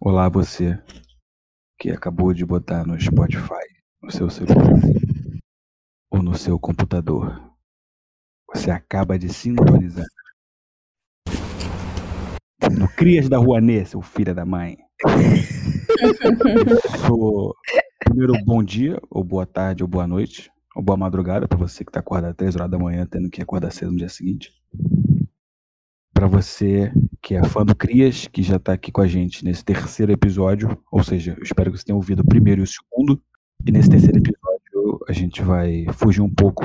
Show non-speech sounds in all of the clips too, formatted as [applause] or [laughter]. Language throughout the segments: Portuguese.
Olá, você que acabou de botar no Spotify, no seu celular ou no seu computador. Você acaba de sintonizar no Crias da Rouanet, seu filho da mãe. [laughs] Sou primeiro bom dia, ou boa tarde, ou boa noite, ou boa madrugada para você que está acordado às 3 horas da manhã, tendo que acordar cedo no dia seguinte. Para você que é fã do Crias, que já está aqui com a gente nesse terceiro episódio, ou seja, eu espero que você tenha ouvido o primeiro e o segundo. E nesse terceiro episódio a gente vai fugir um pouco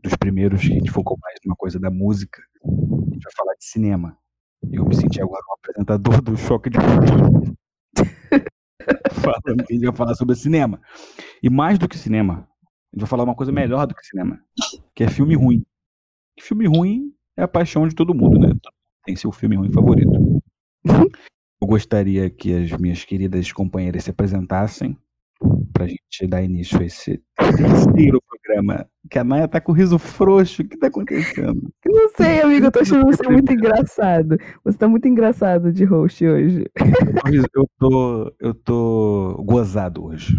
dos primeiros, que a gente focou mais numa coisa da música. A gente vai falar de cinema. Eu me senti agora um apresentador do Choque de. [laughs] Falando que a gente vai falar sobre cinema. E mais do que cinema, a gente vai falar uma coisa melhor do que cinema, que é filme ruim. Filme ruim é a paixão de todo mundo, né? Tem seu filme ruim favorito. [laughs] Eu gostaria que as minhas queridas companheiras se apresentassem pra gente dar início a esse terceiro programa. Que a Naya tá com riso frouxo. O que tá acontecendo? Não sei, amigo, eu tô achando você muito engraçado. Você tá muito engraçado de host hoje. Eu tô, eu tô gozado hoje.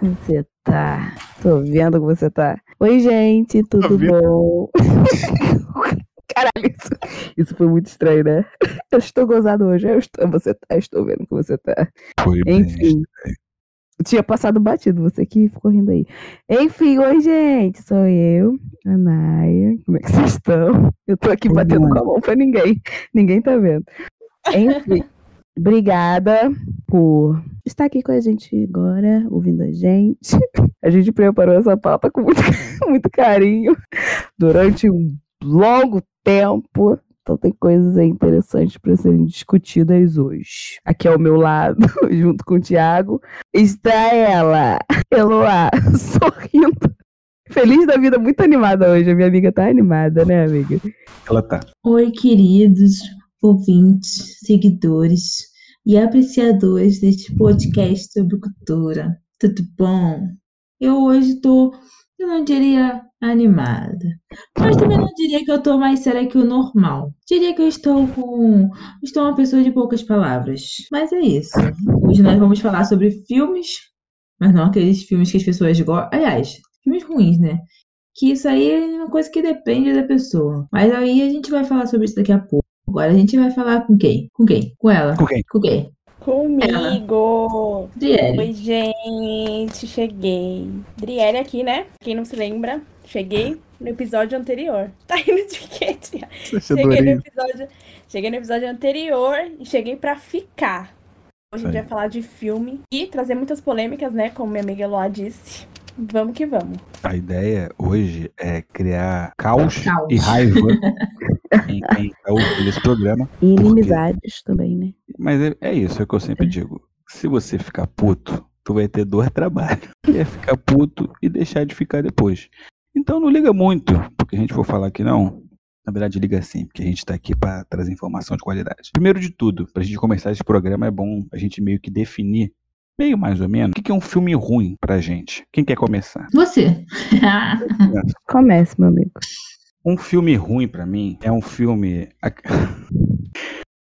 Você tá. Tô vendo que você tá. Oi, gente, tudo bom? [laughs] Caralho, isso, isso foi muito estranho, né? Eu estou gozado hoje. Eu estou, você tá, estou vendo que você tá. Foi bem Enfim. Tinha passado batido, você que ficou rindo aí. Enfim, oi, gente. Sou eu, a Naya. Como é que vocês estão? Eu tô aqui batendo com a mão pra ninguém. Ninguém tá vendo. Enfim, [laughs] obrigada por estar aqui com a gente agora, ouvindo a gente. A gente preparou essa pauta com muito, [laughs] muito carinho durante um longo tempo. Então tem coisas aí interessantes para serem discutidas hoje. Aqui ao meu lado, [laughs] junto com o Thiago, está ela, Eloá, [laughs] sorrindo. Feliz da vida, muito animada hoje. A minha amiga tá animada, né, amiga? Ela tá. Oi, queridos ouvintes, seguidores e apreciadores deste podcast sobre cultura. Tudo bom? Eu hoje tô, eu não diria animada, mas também não diria que eu tô mais séria que o normal. Diria que eu estou com, estou uma pessoa de poucas palavras. Mas é isso. Hoje nós vamos falar sobre filmes, mas não aqueles filmes que as pessoas gostam. Aliás, filmes ruins, né? Que isso aí é uma coisa que depende da pessoa. Mas aí a gente vai falar sobre isso daqui a pouco. Agora a gente vai falar com quem? Com quem? Com ela? Com quem? Com quem? Comigo! Driele. Oi, gente, cheguei. Driele aqui, né? Quem não se lembra, cheguei no episódio anterior. [laughs] Tá indo de quê, tia? Cheguei no episódio, cheguei no episódio anterior e cheguei pra ficar. Hoje a gente vai falar de filme e trazer muitas polêmicas, né? Como minha amiga Eloá disse. Vamos que vamos. A ideia hoje é criar caos, Caos. e raiva [laughs] em quem tá ouvindo esse programa. E inimizades também, né? Mas é, é isso, é o que eu sempre digo. Se você ficar puto, tu vai ter dois trabalhos. [laughs] Que é ficar puto e deixar de ficar depois. Então não liga muito, porque a gente for falar que não. Na verdade, liga sim, porque a gente tá aqui para trazer informação de qualidade. Primeiro de tudo, pra gente começar esse programa, é bom a gente meio que definir, meio mais ou menos, o que é um filme ruim pra gente. Quem quer começar? Você. [laughs] Comece, meu amigo. Um filme ruim pra mim é um filme. [laughs]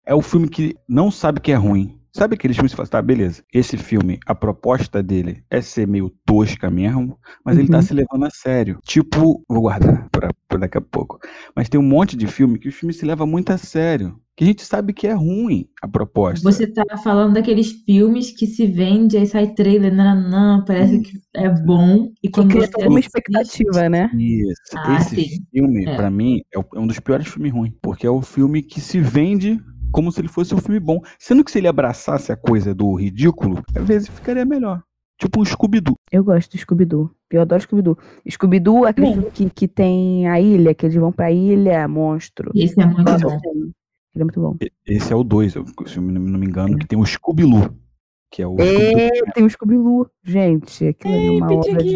É o filme que não sabe que é ruim. Sabe aqueles filmes que você fala, tá, beleza. Esse filme, a proposta dele é ser meio tosca mesmo, mas ele tá Uhum. se levando a sério. Tipo, vou guardar pra, pra daqui a pouco. Mas tem um monte de filme que o filme se leva muito a sério. Que a gente sabe que é ruim a proposta. Você tá falando daqueles filmes que se vende, aí sai trailer, nananã, parece que é bom. E quando Cria você toda uma expectativa, né? Isso. Ah, Esse sim. filme, É. pra mim, é é um dos piores filmes ruins. Porque é o filme que se vende como se ele fosse um filme bom. Sendo que se ele abraçasse a coisa do ridículo, às vezes ficaria melhor. Tipo um Scooby-Doo. Eu gosto do Scooby-Doo. Eu adoro Scooby-Doo. Scooby-Doo é aquele que, que tem a ilha, que eles vão pra ilha, monstro. Esse é muito Gosto bom. Ele é muito bom. Esse é o 2, se eu não me engano, que tem o Scooby-Loo. Que é o É, tem o Scooby-Doo. Gente, aquilo ali é uma obra de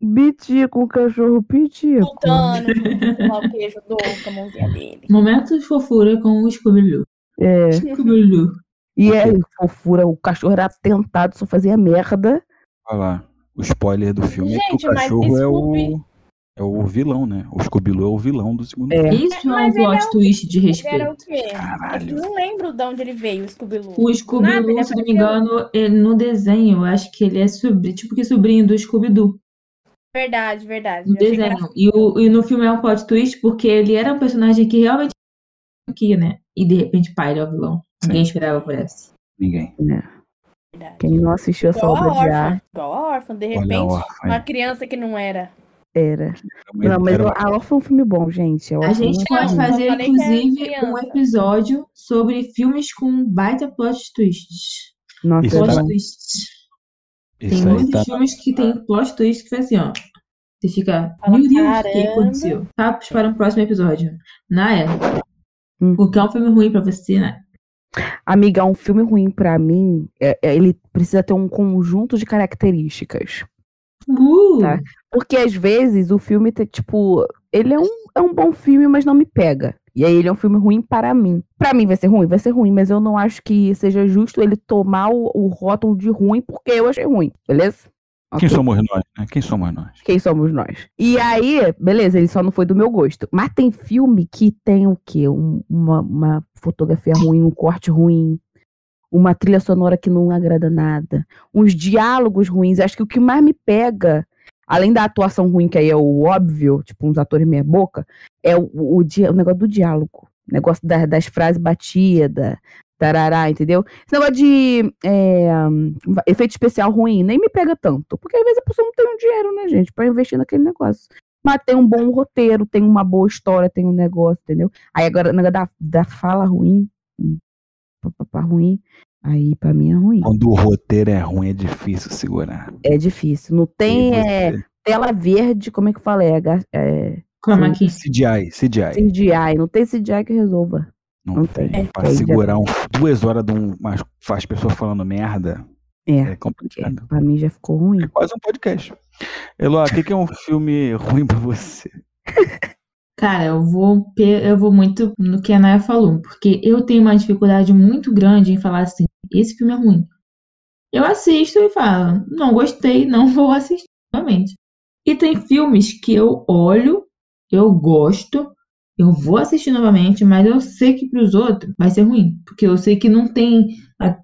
tem. Bitico, um cachorro pitico. Voltando, lá o queijo do com a mãozinha dele. Momento de fofura com o Scooby-Doo. É. Scooby-Doo. E é fofura, o cachorro era atentado, só fazia merda. Olha lá. O spoiler do filme é que Gente, o mas cachorro é o. Scooby- É o vilão, né? O scooby é o vilão do segundo É. filme. Isso é um Mas ele é plot o- twist de Ele respeito. era o quê? Caralho. Eu não lembro de onde ele veio, o Scooby-Doo. O Nada, Scooby-Doo, ele se não me engano, ele- no desenho, eu acho que ele é sobrinho, tipo que sobrinho do Scooby-Doo. Verdade, verdade. No desenho. E, o, e no filme é um plot twist porque ele era um personagem que realmente aqui, né? E de repente, pai, ele é o vilão. Ninguém esperava por essa. Ninguém. verdade. Quem não assistiu essa a obra de arte Igual a órfã, de a repente, órfã, uma é. criança que não era. era. Não, mas era o- a Órfã é um filme bom, gente. A Órfã gente é pode fazer, inclusive, um episódio sobre filmes com baita plot twists. Nossa, é Plot tá- bom. twists. Tem Isso aí muitos tá. filmes que tem plot twist que foi assim, ó. Você fica, meu Deus, o que aconteceu? Papos para um próximo episódio. Naya, Hum. o que é um filme ruim pra você, né? Amiga, um filme ruim pra mim, é- é- ele precisa ter um conjunto de características. Uh, Tá. Porque às vezes o filme, tem, tipo, ele é um, é um bom filme, mas não me pega. E aí ele é um filme ruim para mim. Pra mim vai ser ruim, vai ser ruim, mas eu não acho que seja justo ele tomar o, o rótulo de ruim porque eu achei ruim, beleza? Quem Ok. somos nós, né? Quem somos nós? Quem somos nós? E aí, beleza, ele só não foi do meu gosto. Mas tem filme que tem o quê? Um- uma, uma fotografia ruim, um corte ruim, uma trilha sonora que não agrada nada, uns diálogos ruins. Acho que o que mais me pega, além da atuação ruim, que aí é o óbvio, tipo uns atores meia boca, é o, o, o negócio do diálogo. O negócio da- das frases batidas, tarará, entendeu? Esse negócio de é, hum, efeito especial ruim nem me pega tanto. Porque às vezes a pessoa não tem um dinheiro, né, gente, pra investir naquele negócio. Mas tem um bom roteiro, tem uma boa história, tem um negócio, entendeu? Aí agora, o negócio da, da fala ruim, hum, papapá ruim, aí pra mim é ruim. Quando o roteiro é ruim, é difícil segurar. É difícil. Não tem é, tela verde, como é que fala? É, é Como aqui? CGI, CGI. CGI. Não tem CGI que resolva. Não, não tem. tem. Pra É, segurar um, duas horas de um, umas, as pessoas falando merda, É, é complicado. pra mim já ficou ruim. É quase um podcast. Eloá, o que, que é um [laughs] filme ruim pra você? Cara, eu vou, eu vou muito no que a Naya falou, porque eu tenho uma dificuldade muito grande em falar assim, esse filme é ruim. Eu assisto e falo, não gostei, não [laughs] vou assistir novamente. E tem filmes que eu olho, eu gosto, eu vou assistir novamente, mas eu sei que pros outros vai ser ruim, porque eu sei que não tem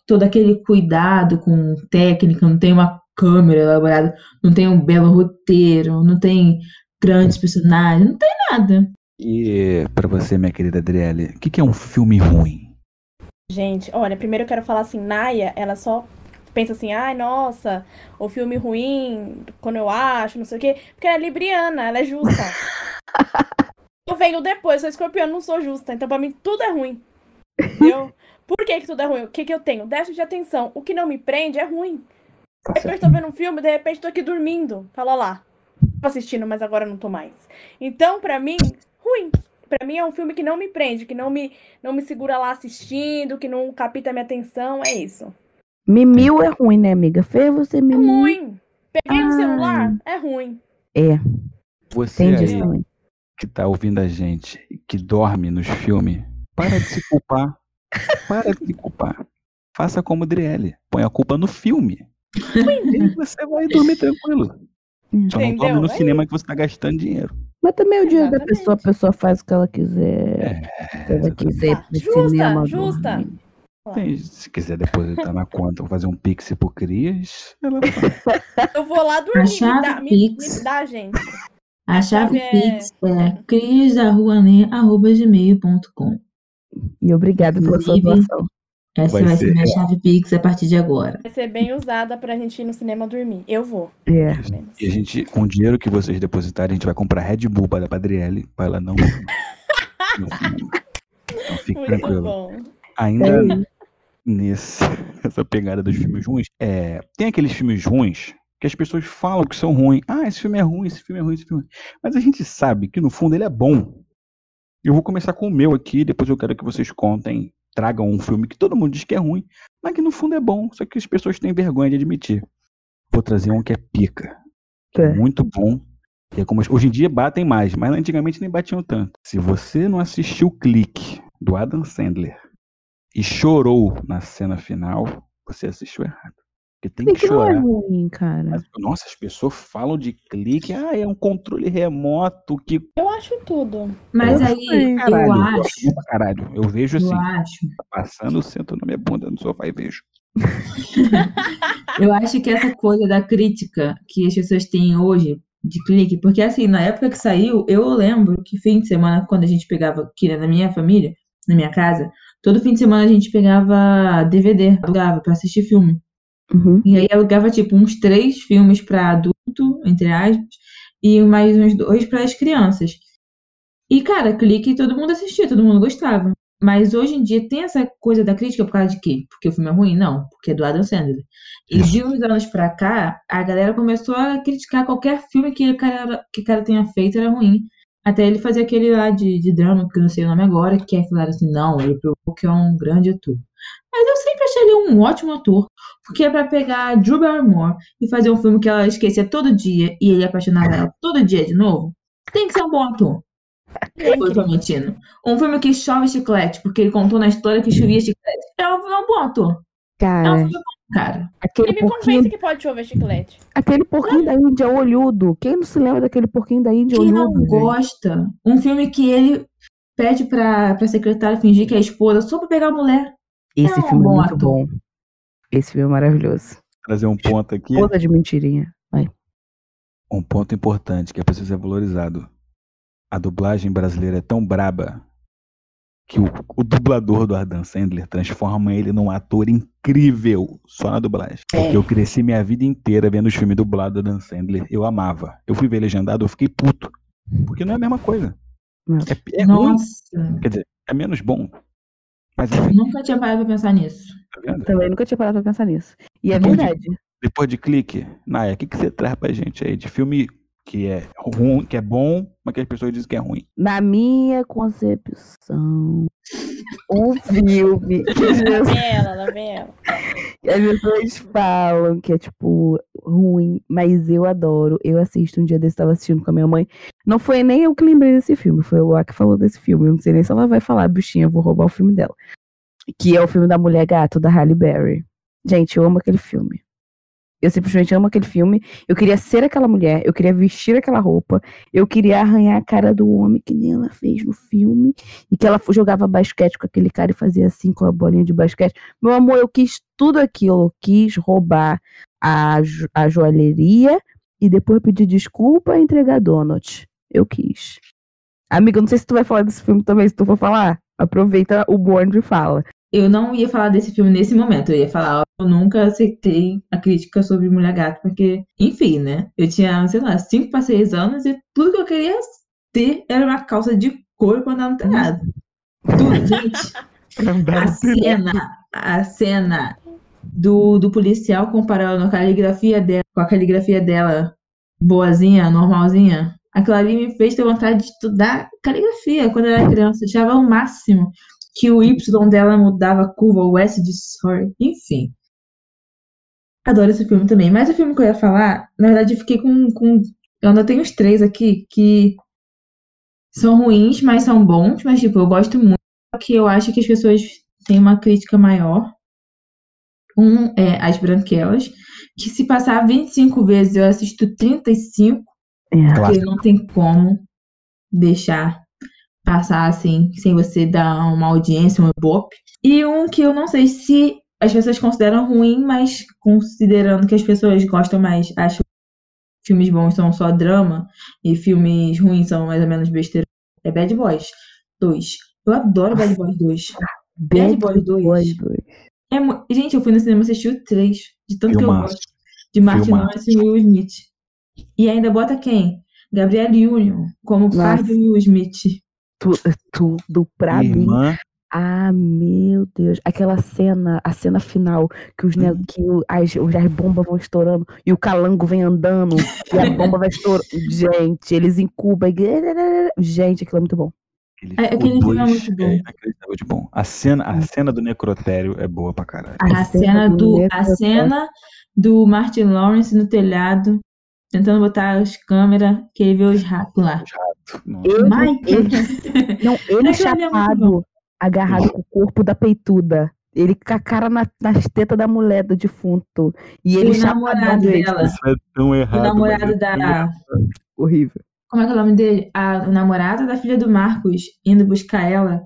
todo aquele cuidado com técnica, não tem uma câmera elaborada, não tem um belo roteiro, não tem grandes personagens, não tem nada. E pra você, minha querida Adriele, o que, que é um filme ruim? Gente, olha, primeiro eu quero falar assim, Naya, ela só pensa assim, ai, nossa, o filme ruim, quando eu acho, não sei o quê, porque ela é libriana, ela é justa. [laughs] eu venho depois, sou escorpião, não sou justa, então pra mim tudo é ruim. Entendeu? Por que que tudo é ruim? O que que eu tenho? Déficit de atenção. O que não me prende é ruim. Tá De repente tô vendo um filme, de repente tô aqui dormindo. Fala lá. Tô assistindo, mas agora não tô mais. Então, pra mim, ruim. Pra mim é um filme que não me prende, que não me, não me segura lá assistindo, que não capta minha atenção. É isso. Mimil é ruim, né, amiga? Fez você É mimil. ruim. Peguei no Ah. celular, é ruim. É, Você aí que tá ouvindo a gente e que dorme nos filmes, para de se culpar. [laughs] Para de se culpar. Faça como Adriele. Põe a culpa no filme. E você vai dormir tranquilo. Só não dorme no É cinema que você tá gastando dinheiro. Mas também é o dinheiro da pessoa, a pessoa faz o que ela quiser. Se ela quiser pro justa, cinema. justa. Tem- se quiser depositar na conta ou fazer um pix pro Crias, ela faz. Eu vou lá dormir. Me chave dá, me, Pix. me dá, gente. A chave chave é- Pix é criasdaruanê.gmail.com. E obrigada pela sua doação. Essa Vai vai, ser ser- minha chave Pix a partir de agora. Vai ser bem usada pra gente ir no cinema dormir. Eu vou. É. E a gente, com o dinheiro que vocês depositarem, a gente vai comprar Red Bull para a Adriele, para ela não. cinema. [laughs] Então fique Muito tranquilo. bom. Ainda É nesse, [laughs] nessa pegada dos filmes ruins, é, tem aqueles filmes ruins que as pessoas falam que são ruins. Ah, esse filme é ruim, esse filme é ruim, esse filme é ruim. Mas a gente sabe que no fundo ele é bom. Eu vou começar com o meu aqui, depois eu quero que vocês contem, tragam um filme que todo mundo diz que é ruim, mas que no fundo é bom, só que as pessoas têm vergonha de admitir. Vou trazer um que é pica. que é Tá. muito bom. É como, hoje em dia batem mais, mas antigamente nem batiam tanto. Se você não assistiu o clique do Adam Sandler e chorou na cena final, você assistiu errado. Porque tem que Clique não é chorar. ruim, cara. Mas, nossa, as pessoas falam de clique, ah, é um controle remoto que. Eu acho tudo. Mas Eu aí sei, eu Caralho, acho, pra caralho. Eu vejo eu assim, acho, tá passando, eu sento na minha bunda no sofá e vejo. [laughs] eu acho que essa coisa da crítica que as pessoas têm hoje de clique, porque assim, na época que saiu, eu lembro que fim de semana, quando a gente pegava aqui na minha família, na minha casa, todo fim de semana a gente pegava DVD, alugava pra assistir filme. Uhum. E aí alugava tipo uns três filmes pra adulto, entre aspas, e mais uns dois para as crianças. E cara, clique todo mundo assistia, todo mundo gostava. Mas hoje em dia tem essa coisa da crítica por causa de quê? Porque o filme é ruim? Não, porque é do Adam Sandler. E de uns anos pra cá, a galera começou a criticar qualquer filme que o cara, que o cara tenha feito era ruim. Até ele fazer aquele lá de, de drama, que eu não sei o nome agora, que é falar assim, não, ele provou que é um grande ator. Mas eu sempre achei ele um ótimo ator, porque é pra pegar a Drew Barrymore e fazer um filme que ela esquecia todo dia e ele apaixonava ela todo dia de novo, tem que ser um bom ator. Eu tô mentindo. Um filme que chove chiclete, porque ele contou na história que chovia chiclete. É um, é um bom ator. É um Cara, filme bom, cara. aquele Ele me porquinho, convence que pode chover chiclete. aquele porquinho da Índia olhudo. Quem não se lembra daquele porquinho da Índia Quem olhudo? não gente? gosta? Um filme que ele pede pra, pra secretária fingir que é a esposa só pra pegar a mulher. Esse É um filme é muito ator. bom. Esse filme é maravilhoso. Trazer um ponto aqui, Toda de mentirinha. Vai. um ponto importante que é preciso ser valorizado. A dublagem brasileira é tão braba que o, o dublador do Adam Sandler transforma ele num ator incrível só na dublagem. Porque eu cresci minha vida inteira vendo os filmes dublados do Adam Sandler. Eu amava. Eu fui ver legendado, eu fiquei puto. Porque não é a mesma coisa. É, é ruim. Nossa, Quer dizer, é menos bom. Mas enfim, nunca tinha parado pra pensar nisso. tá? Também nunca tinha parado pra pensar nisso. E é Depois de- verdade. Depois de clique, Naya, o que, que você traz pra gente aí de filme que é ruim, que é bom, mas que as pessoas dizem que é ruim? Na minha concepção, um filme que as Lá pessoas- ela. que as pessoas falam que é, tipo, ruim, mas eu adoro. Eu assisto, um dia desse tava assistindo com a minha mãe. Não foi nem eu que lembrei desse filme, foi o Lá que falou desse filme. Eu não sei nem se ela vai falar, bichinha, eu vou roubar o filme dela. Que é o filme da Mulher Gato, da Halle Berry. Gente, eu amo aquele filme. Eu simplesmente amo aquele filme. Eu queria ser aquela mulher, eu queria vestir aquela roupa, eu queria arranhar a cara do homem que nem ela fez no filme. E que ela jogava basquete com aquele cara e fazia assim com a bolinha de basquete. Meu amor, eu quis tudo aquilo. Eu quis roubar a, jo- a joalheria e depois pedir desculpa e entregar donut. Eu quis. Amiga, não sei se tu vai falar desse filme também. Se tu for falar, aproveita o bonde e fala. Eu não ia falar desse filme nesse momento. Eu ia falar, ó, eu nunca aceitei a crítica sobre Mulher Gato, porque, enfim, né? Eu tinha, sei lá, 5 para 6 anos e tudo que eu queria ter era uma calça de couro pra andar no telhado. Tudo, [laughs] gente. A cena, a cena do, do policial comparando a caligrafia dela com a caligrafia dela boazinha, normalzinha. Aquilo ali me fez ter vontade de estudar caligrafia quando eu era criança. Eu achava o máximo que o Y dela mudava a curva, o S de sorry. Enfim. Adoro esse filme também. Mas o filme que eu ia falar, na verdade, eu fiquei com. com eu ainda tenho os três aqui que são ruins, mas são bons. Mas, tipo, eu gosto muito. Só que eu acho que as pessoas têm uma crítica maior. Um é As Branquelas, que se passar 25 vezes eu assisto 35, É. porque não tem como deixar passar assim, sem você dar uma audiência, um ibope. E um que eu não sei se as pessoas consideram ruim, mas considerando que as pessoas gostam mais, acham que filmes bons são só drama e filmes ruins são mais ou menos besteira, é Bad Boys 2. Eu adoro Bad Boys 2. Bad Boys 2. Boys 2. É Gente, eu fui no cinema assistir o 3, de tanto que eu gosto de Martin. Lawrence e Will Smith. E ainda bota quem? Gabrielle Union, como pai Nossa. do Will Smith. Tu- tudo pra mim. Irmã, Ah, meu Deus. Aquela cena, a cena final, que, os, ne- que o- as, as bombas vão estourando e o calango vem andando e a bomba vai estourando. Gente, eles incubam. e- Gente, aquilo é muito bom. aquele, É, aquele o filme é muito bom. é de bom. A cena, a cena do necrotério é boa pra caralho. A cena do, a Necrotério. cena do Martin Lawrence no telhado, tentando botar as câmeras, que ele vê os ratos lá. [laughs] Ele, Mike! ele- não, ele é muito chapado, agarrado com o corpo da peituda. Ele com a cara na, nas tetas da mulher do defunto. E ele o namorado dela. Isso é tão errado. O namorado é da. Horrível. Como é que é o nome dele? A, o namorado da filha do Marcos indo buscar ela.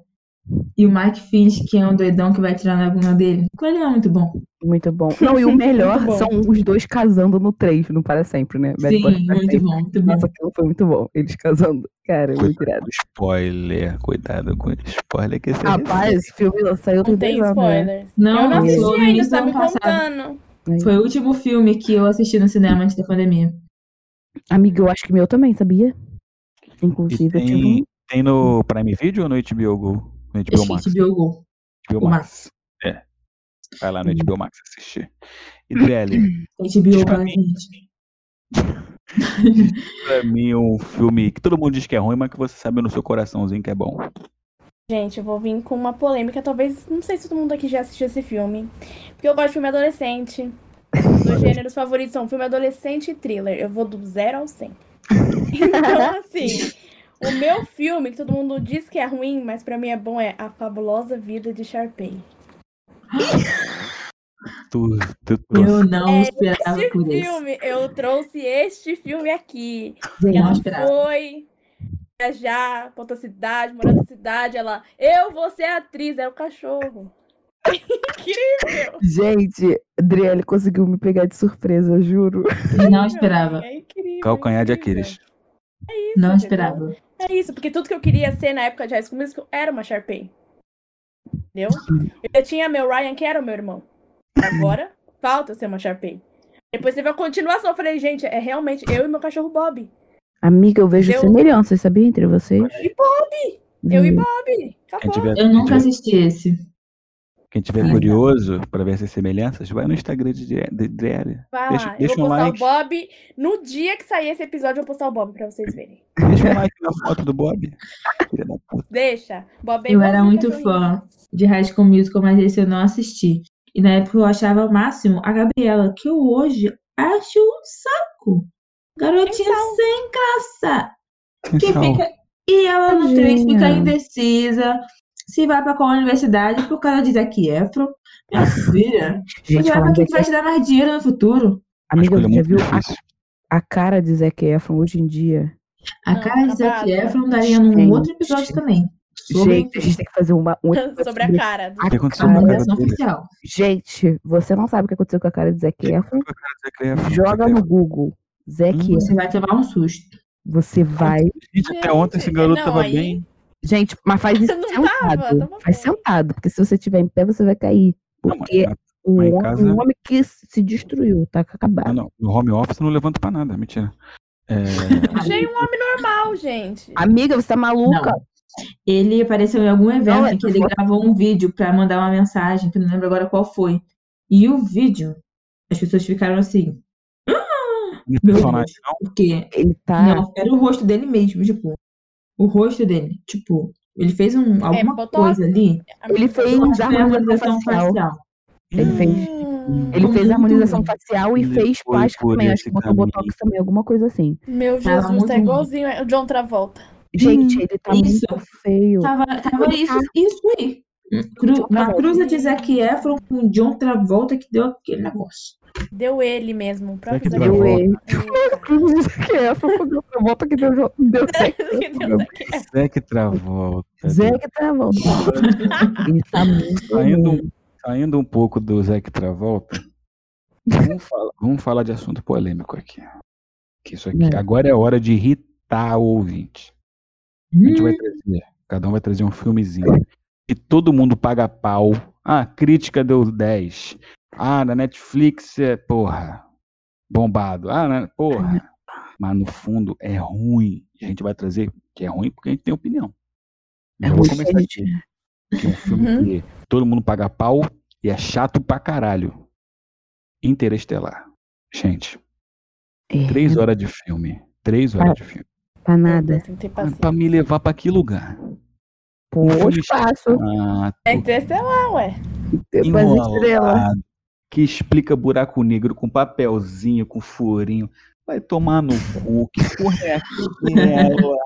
E o Mike finge que é um doidão que vai tirar na bunda dele. Aquilo ali é muito bom. Muito bom. [laughs] Não, e o melhor são os dois casando no 3, não para sempre, né? Bad Sim, Boys muito sempre. bom, muito bom. Nossa, aquilo foi muito bom. Eles casando. Cara, muito Cuidado irado. com spoiler, cuidado com spoiler que esse é Rapaz, esse filme saiu tem Não tem dois anos, né? spoilers. Não, eu não assisti no ainda, tá me contando. Foi o último filme que eu assisti no cinema antes da pandemia. Amigo, eu acho que meu também, sabia? Inclusive, eu tive um. tem, tem no Prime Video ou no HBO Go? No HBO Max. HBO Go. HBO o Max. Vai lá no HBO Max assistir. E Drelly, HBO Diz pra mim. gente. [laughs] pra mim um filme que todo mundo diz que é ruim, mas que você sabe no seu coraçãozinho que é bom. Gente, eu vou vir com uma polêmica. Talvez, não sei se todo mundo aqui já assistiu esse filme. Porque eu gosto de filme adolescente. Dois [laughs] gêneros favoritos são filme adolescente e thriller. Eu vou do zero ao 100. [laughs] Então, assim, o meu filme, que todo mundo diz que é ruim, mas pra mim é bom, é A Fabulosa Vida de Sharpay. Tu, tu trouxe. Eu não É, esperava Este por isso. filme, eu trouxe este filme aqui. Eu não Ela esperava. foi viajar pra outra cidade, morar na cidade. Ela, eu vou ser atriz, é o cachorro. [laughs] Incrível! Gente, Adriele conseguiu me pegar de surpresa, eu juro. Eu não esperava. É incrível. Calcanhar de. Aquiles. É isso, Não entendeu? esperava. É isso, porque tudo que eu queria ser na época de High School Musical era uma Sharpay. Entendeu? Eu tinha meu Ryan, que era o meu irmão. Agora, falta ser uma Sharpay. Depois teve a continuação. Eu falei, gente, é realmente eu e meu cachorro Bob. Amiga, eu vejo Eu- semelhanças, sabia? Entre vocês. E Bob! Eu e. Bob! Acabou. Eu nunca assisti esse. Quem tiver Sim. curioso pra ver essas semelhanças, vai no Instagram de Drelly. Vai Deixa- lá, deixa eu vou um postar like. o Bob. No dia que sair esse episódio, eu vou postar o Bob pra vocês verem. Deixa um like na foto do Bob. Deixa. Bob é Eu era muito fã de High School Musical, mas esse eu não assisti. E na época eu achava o máximo a Gabriela, que eu hoje acho um saco. Garotinha Sem sem graça. Que Atenção. fica... E ela no trem fica Tadinha. indecisa. Se vai pra qual universidade por causa de Zac Efron. Minha filha, Gente, você vai pra quem vai te dar mais dinheiro no futuro. Amiga, você já viu a, a cara de Zac Efron hoje em dia? A Não, cara de Zac. Efron daria num Gente. outro episódio também. Sobre Gente, a gente tem que fazer uma, um Sobre a cara. O que aconteceu a com a cara dele? oficial. Gente, você não sabe o que aconteceu com a cara de Zac Efron? Com a cara do Zac Efron. Joga Zac no Efron. Google. Zac Hum. Efron. Você vai tomar um susto. Você vai. Gente, até ontem esse garoto não, tava aí- bem. Gente, mas faz [laughs] isso Não sentado. tava, tava faz sentado, porque se você estiver em pé, você vai cair. Não, Porque na- o mas em homem, casa- um homem que se destruiu, tá acabado. não, não, no home office eu não levanto pra nada, mentira. É, [laughs] Achei um homem normal, gente. Amiga, você tá maluca? Não. Ele apareceu em algum evento Não, é em que ele foto. gravou um vídeo pra mandar uma mensagem, que eu não lembro agora qual foi. E o vídeo, as pessoas ficaram assim, não é meu personagem, Deus, não. porque Ele tá. não, era o rosto dele mesmo, tipo, o rosto dele, tipo, ele fez um, alguma Botox? coisa ali. Ele fez a harmonização facial. facial. Ele fez. Hum, Ele fez harmonização facial e fez plástica também. Acho que botou caminho. botox também, alguma coisa assim. Meu Jesus, tá igualzinho o John Travolta. Gente, ele tá Isso. muito feio. Tava, tava isso, isso aí. Cru, Travolta. cruza de Zac Efron com John Travolta que deu aquele negócio. Deu ele mesmo. O próprio Zac Deu Travolta. ele. Eita. que é, foi outra volta que deu, deu Zac. Travolta. Zac Travolta. Ele tá muito Saindo, saindo um pouco do Zac Travolta, vamos falar, vamos falar de assunto polêmico aqui. Que isso aqui, É. agora é hora de irritar o ouvinte. A gente vai trazer, cada um vai trazer um filmezinho. E todo mundo paga pau. Ah, a crítica deu 10. Ah, na Netflix é, porra, bombado. Ah, na, porra. Mas no fundo é ruim. A gente vai trazer que é ruim porque a gente tem opinião. É Eu vou ruim, começar gente. aqui. Que é um filme Uhum. que todo mundo paga pau e é chato pra caralho. Interestelar. Gente, É, três horas de filme. Três horas de filme. pra nada. Tem que ter Pra, pra me levar pra que lugar? Pô, Um espaço. chato, É interestelar, ué. Depois estrela. Que explica buraco negro com papelzinho, com furinho. Vai tomar no cu. Que porra é aquela?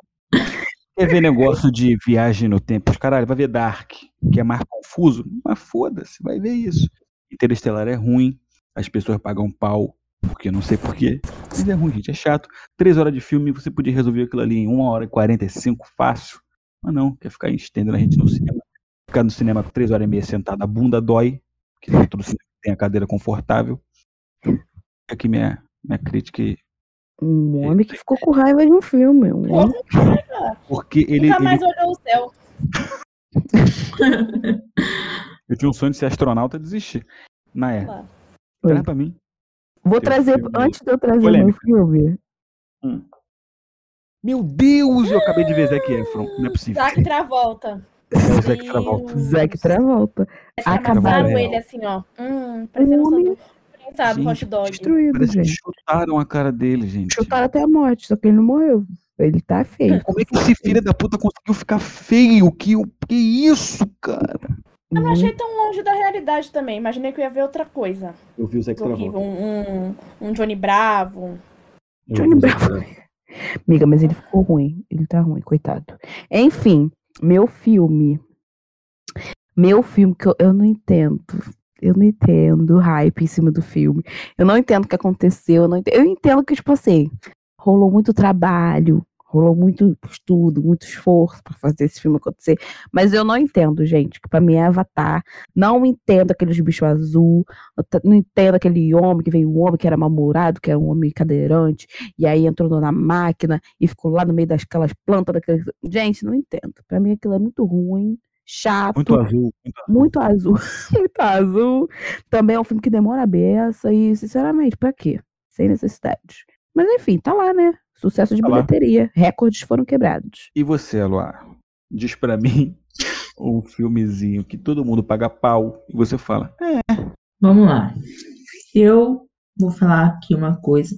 Quer ver negócio de viagem no tempo? Caralho, vai ver Dark, que é mais confuso? Mas foda-se, vai ver isso. Interestelar é ruim, as pessoas pagam pau, porque não sei porquê. Mas é ruim, gente, é chato. Três horas de filme, você podia resolver aquilo ali em uma hora e quarenta e cinco, fácil. Mas não, quer ficar estendendo a gente no cinema. Ficar no cinema três horas e meia sentado, a bunda dói, que dentro do cinema tem a cadeira confortável. Aqui minha, minha crítica um homem que ficou com raiva de um filme. Um homem... Porque ele. Nunca mais ele... olhou o céu. [laughs] eu tinha um sonho de ser astronauta e desistir. Na época. Traz pra mim. Vou trazer, antes de eu trazer Polêmica. meu filme. Hum. Meu Deus, eu acabei de ver Zac Efron. Não é possível. Zac Travolta. É o Zac Travolta. Zac Travolta. Acabaram ele assim, ó. Hum, parecendo um prensado, hot dog. Destruído, Parece gente. que chutaram a cara dele, gente. Chutaram até a morte, só que ele não morreu. Ele tá feio. Como é que esse filho da puta conseguiu ficar feio? Que, que isso, cara? Eu não achei tão longe da realidade também. Imaginei que eu ia ver outra coisa. Eu vi o Zac Travolta. Um, um, um Johnny Bravo. Eu Johnny Bravo. Amiga, mas ele ficou ruim. Ele tá ruim, coitado. Enfim, meu filme. Meu filme que eu, eu não entendo. Eu não entendo o hype em cima do filme. Eu não entendo o que aconteceu. Eu, entendo, eu entendo que, tipo assim, rolou muito trabalho, rolou muito estudo, muito esforço pra fazer esse filme acontecer. Mas eu não entendo, gente, que pra mim é Avatar. Não entendo aqueles bichos azul. Não entendo aquele homem que veio, um homem que era mal-humorado, que era um homem cadeirante, e aí entrou na máquina e ficou lá no meio daquelas plantas. Daqueles... Gente, não entendo. Pra mim aquilo é muito ruim, chato Muito azul. Muito azul. muito azul, [laughs] muito azul. Também é um filme que demora a beça e, sinceramente, pra quê? Sem necessidade. Mas enfim, tá lá, né? Sucesso de Tá lá. bilheteria. Recordes foram quebrados. E você, Luar? Diz pra mim [laughs] um filmezinho que todo mundo paga pau e você fala, é, Vamos lá. Eu vou falar aqui uma coisa.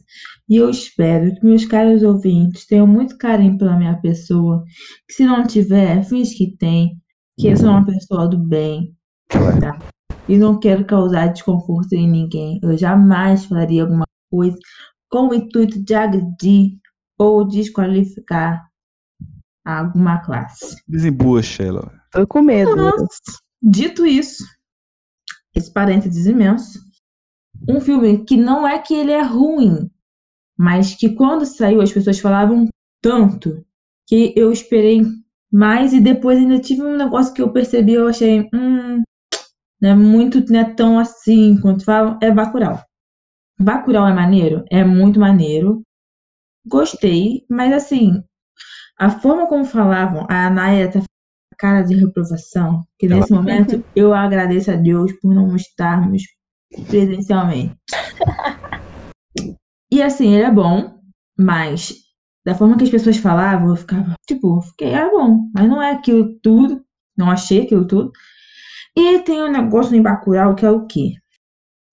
E eu espero que meus caros ouvintes tenham muito carinho pela minha pessoa. Que se não tiver, finge que tem. Que eu sou uma pessoa do bem. Tá? E não quero causar desconforto em ninguém. Eu jamais falaria alguma coisa com o intuito de agredir ou desqualificar alguma classe. desembucha, Sheila. Tô com medo. Mas, dito isso, esse parênteses imenso, um filme que não é que ele é ruim, mas que quando saiu as pessoas falavam tanto que eu esperei mais e depois ainda tive um negócio que eu percebi, eu achei, hum, não é muito, não é tão assim quanto falam, é Bacurau. Bacurau é maneiro? É muito maneiro. Gostei, mas assim, a forma como falavam, a Naya tá cara de reprovação, que Ela- nesse momento eu agradeço a Deus por não estarmos presencialmente. E assim, ele é bom, mas da forma que as pessoas falavam, eu ficava, tipo, eu fiquei, é bom, mas não é aquilo tudo, não achei aquilo tudo. E tem um negócio em Bacurau que é o quê?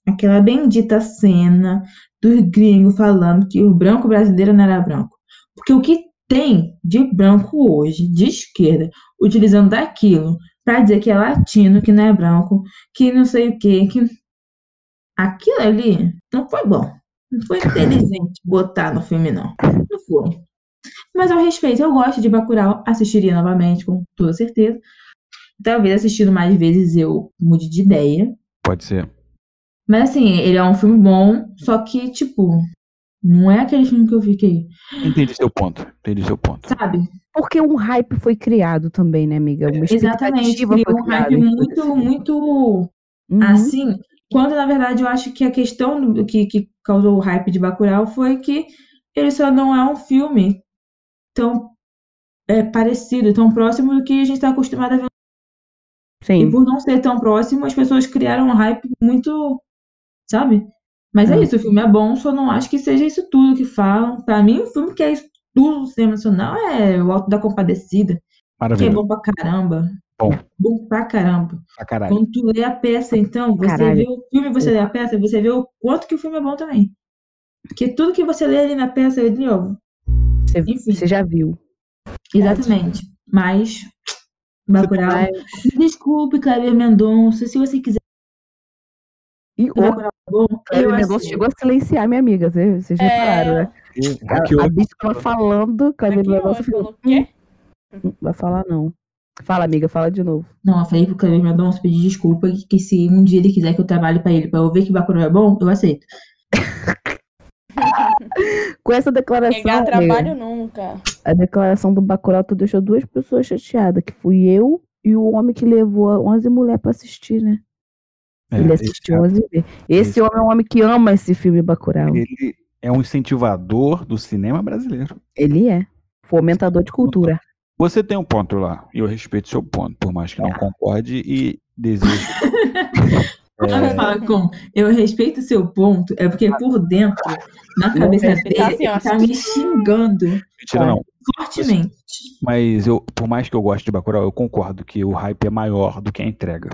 Aquela bendita cena dos gringos falando que o branco brasileiro não era branco. Porque o que tem de branco hoje, de esquerda, utilizando daquilo pra dizer que é latino, que não é branco, que não sei o quê, que aquilo ali não foi bom. Não foi [laughs] inteligente botar no filme, não. Não foi. Mas ao respeito, eu gosto de Bacurau, assistiria novamente, com toda certeza. Talvez assistindo mais vezes eu mude de ideia. Pode ser. Mas assim, ele é um filme bom, só que, tipo, não é aquele filme que eu fiquei, Entendi seu ponto. Entendi seu ponto. sabe? Porque um hype foi criado também, né, amiga? Uma Exatamente, criou foi um hype muito, muito Uhum. assim, quando na verdade eu acho que a questão do que, que causou o hype de Bacurau foi que ele só não é um filme tão é, parecido, tão próximo do que a gente está acostumado a ver. E Sim. por não ser tão próximo, as pessoas criaram um hype muito, sabe? Mas é É. isso, o filme é bom, só não acho que seja isso tudo que falam. Pra mim, o filme que é isso tudo do cinema nacional é O Alto da Compadecida, que é Maravilha. bom pra caramba. Bom. Bom pra caramba. Pra caralho. Quando tu lê a peça, então, você Caralho. vê o filme, você lê a peça, você vê o quanto que o filme é bom também. Porque tudo que você lê ali na peça, ali, ó, Você, enfim. você já viu. exatamente. Mas, Bacurau... Desculpe, Cláudia Mendonça, se você quiser E o Bacurau é bom, eu Mendonça aceito. chegou a silenciar minha amiga, vocês, vocês É. repararam, né? O A, a bicha tava falando, Aqui, Mendonça falou o quê? Não vai falar, não. Fala, amiga, fala de novo. Não, eu falei pro Cleber Mendonça pedir desculpa que, que se um dia ele quiser que eu trabalhe pra ele pra eu ver que Bacurau é bom, eu aceito. [laughs] Com essa declaração, Pegar amiga, trabalho nunca. a declaração do Bacurau tu deixou duas pessoas chateadas, que fui eu e o homem que levou 11 mulheres pra assistir, né? É, ele esse assistiu cara, 11 vezes. Esse esse- homem é um homem que ama esse filme Bacurau. ele é um incentivador do cinema brasileiro. Ele é. Fomentador de cultura. Você tem um ponto lá, e eu respeito seu ponto, por mais que não concorde e desejo. [laughs] Ela É, fala com eu respeito o seu ponto, é porque por dentro, na cabeça Ele dele, assim, ele tá me xingando mentira não. fortemente. Mas eu, por mais que eu goste de Bacurau, eu concordo que o hype é maior do que a entrega.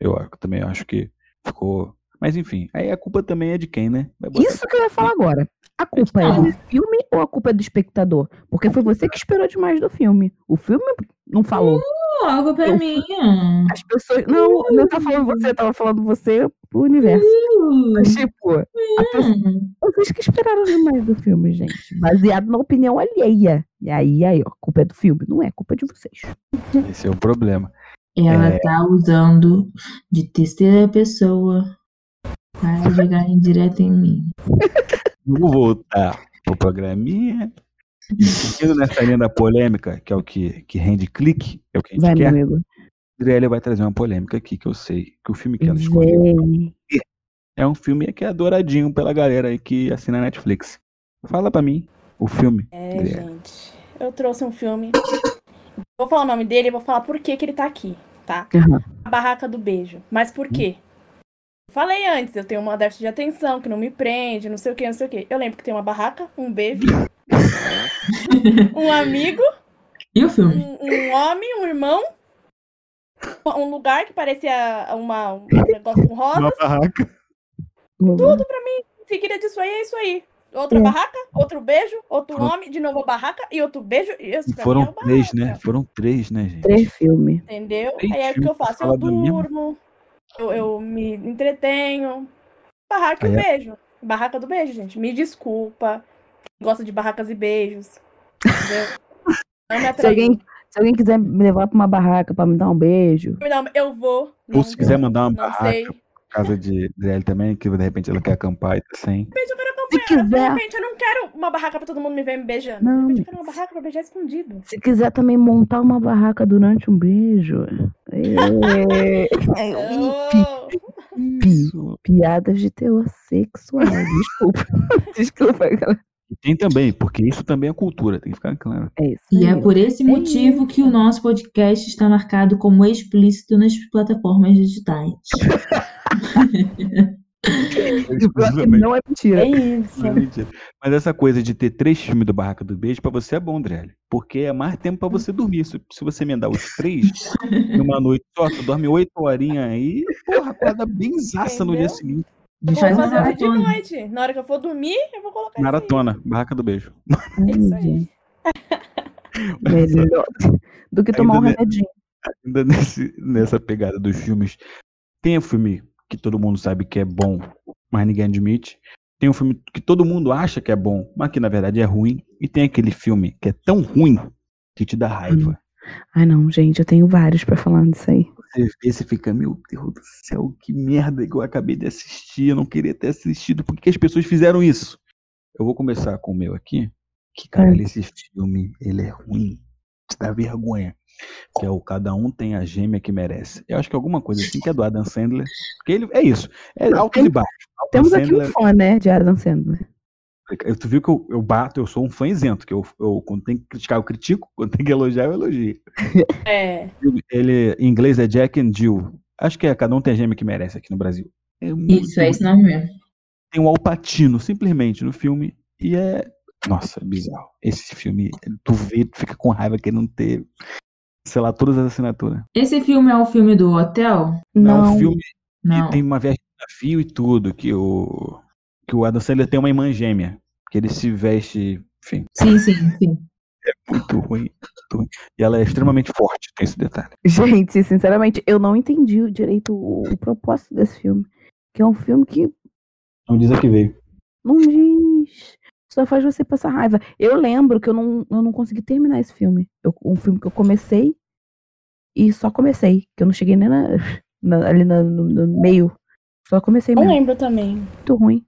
Eu também acho que ficou. Mas enfim, aí a culpa também é de quem, né? Isso que eu ia falar agora. A culpa é do filme ou a culpa é do espectador? Porque foi você que esperou demais do filme. O filme não falou. Logo pra Eu- mim. As pessoas. Não, não tava falando você, eu tava falando você pro universo. Mas, tipo, a pessoa- vocês que esperaram demais do filme, gente. Baseado na opinião alheia. E aí, aí, ó, a culpa é do filme. Não é, a culpa é de vocês. Esse é o problema. Ela É. tá usando de terceira pessoa para jogar em direto em mim. Vamos voltar pro programinha. E seguindo nessa linha da polêmica, que é o que, que rende clique, é o que a gente Vai, meu quer, amigo. Adriele vai trazer uma polêmica aqui, que eu sei que o filme que ela escolheu Vem. é um filme que é adoradinho pela galera aí que assina a Netflix. Fala pra mim, o filme. É, Adriele. gente. Eu trouxe um filme. Vou falar o nome dele e vou falar por que, que ele tá aqui, tá? Aham. A Barraca do Beijo. Mas por quê? Falei antes, eu tenho uma déficit de atenção que não me prende, não sei o que, não sei o que. Eu lembro que tem uma barraca, um beijo, [laughs] um amigo, E o filme? um, um homem, um irmão, um lugar que parecia uma, um negócio com rosa. barraca. Tudo. Em seguida disso aí, é isso aí. Outra É. barraca, outro beijo, outro Foram- homem, de novo a barraca e outro beijo. E esse pra mim é Foram o três, barraca. né? Foram três, né, gente? Três filmes. Entendeu? Três Aí é o que eu faço? Eu durmo, eu, eu me entretenho. Barraca e é- beijo. Barraca do beijo, gente. Me desculpa. Quem gosta de barracas e beijos. Entendeu? [laughs] Não me Se alguém, se alguém quiser me levar pra uma barraca pra me dar um beijo, eu vou. Ou se quiser mandar uma barraca sei. por causa de Adriele também, que de repente ela quer acampar e tá sem. Repente eu quero se. De quiser, repente eu não quero uma barraca pra todo mundo me ver me beijando. Não, De repente eu quero uma barraca pra beijar escondido. se quiser também montar uma barraca durante um beijo. É, Oh, piadas de teor sexual. [laughs] Desculpa. Desculpa, galera. E tem também, porque isso também é cultura, tem que ficar claro. É isso. E é por esse motivo que o nosso podcast está marcado como explícito nas plataformas digitais. [laughs] Pior que não é mentira. é isso. Não é mentira. Mas essa coisa de ter três filmes do Barraca do Beijo, pra você é bom, Adriele. Porque é mais tempo pra você dormir. Se, se você emendar os três [laughs] numa noite só, tu dorme oito horinhas aí, porra, acorda bem zaça no dia seguinte. Vou fazer de noite. Na hora que eu for dormir, eu vou colocar. Maratona, Barraca do Beijo. É isso aí. [laughs] Melhor do que tomar um Ainda, né? remedinho. Ainda nesse, nessa pegada dos filmes, tem o filme que todo mundo sabe que é bom, mas ninguém admite. Tem um filme que todo mundo acha que é bom, mas que na verdade é ruim. E tem aquele filme que é tão ruim que te dá raiva. Ai, não, gente, eu tenho vários pra falar disso aí. Você vê, você fica, meu Deus do céu, que merda que eu acabei de assistir. Eu não queria ter assistido. Por que que as pessoas fizeram isso? Eu vou começar com o meu aqui. Que, caralho, esse filme, ele é ruim. Te dá vergonha. Que é o Cada Um Tem a Gêmea que Merece. Eu acho que é alguma coisa assim que é do Adam Sandler. Porque ele é isso. É alto e baixo. Adam Temos aqui um Sandler- fã, né, de Adam Sandler. Eu- Tu viu que eu, eu bato, eu sou um fã isento. Que eu, eu, quando tem que criticar, eu critico. Quando tem que elogiar, eu elogio. [laughs] É. Ele, em inglês é Jack and Jill. Acho que é Cada Um Tem a Gêmea que Merece aqui no Brasil. É muito Isso, é esse nome mesmo. tem o Alpatino simplesmente no filme e é nossa, é bizarro. Esse filme, tu vê, tu fica com raiva querendo ter, sei lá, todas as assinaturas. Esse filme é o filme do hotel? Não, Não, é um filme Não. que tem uma viagem de navio e tudo, que o que o Adam Sandler tem uma irmã gêmea, que ele se veste, enfim, Sim, sim, sim. muito ruim, muito ruim. E ela é extremamente forte, tem esse detalhe. gente, sinceramente, eu não entendi direito o, o propósito desse filme. Que é um filme que Não diz a que veio. não diz. Só faz você passar raiva. Eu lembro que eu não, eu não consegui terminar esse filme. Eu, um filme que eu comecei e só comecei. Que eu não cheguei nem na, [laughs] na, ali no, no, meio. Só comecei mesmo. Não lembro também. Muito ruim.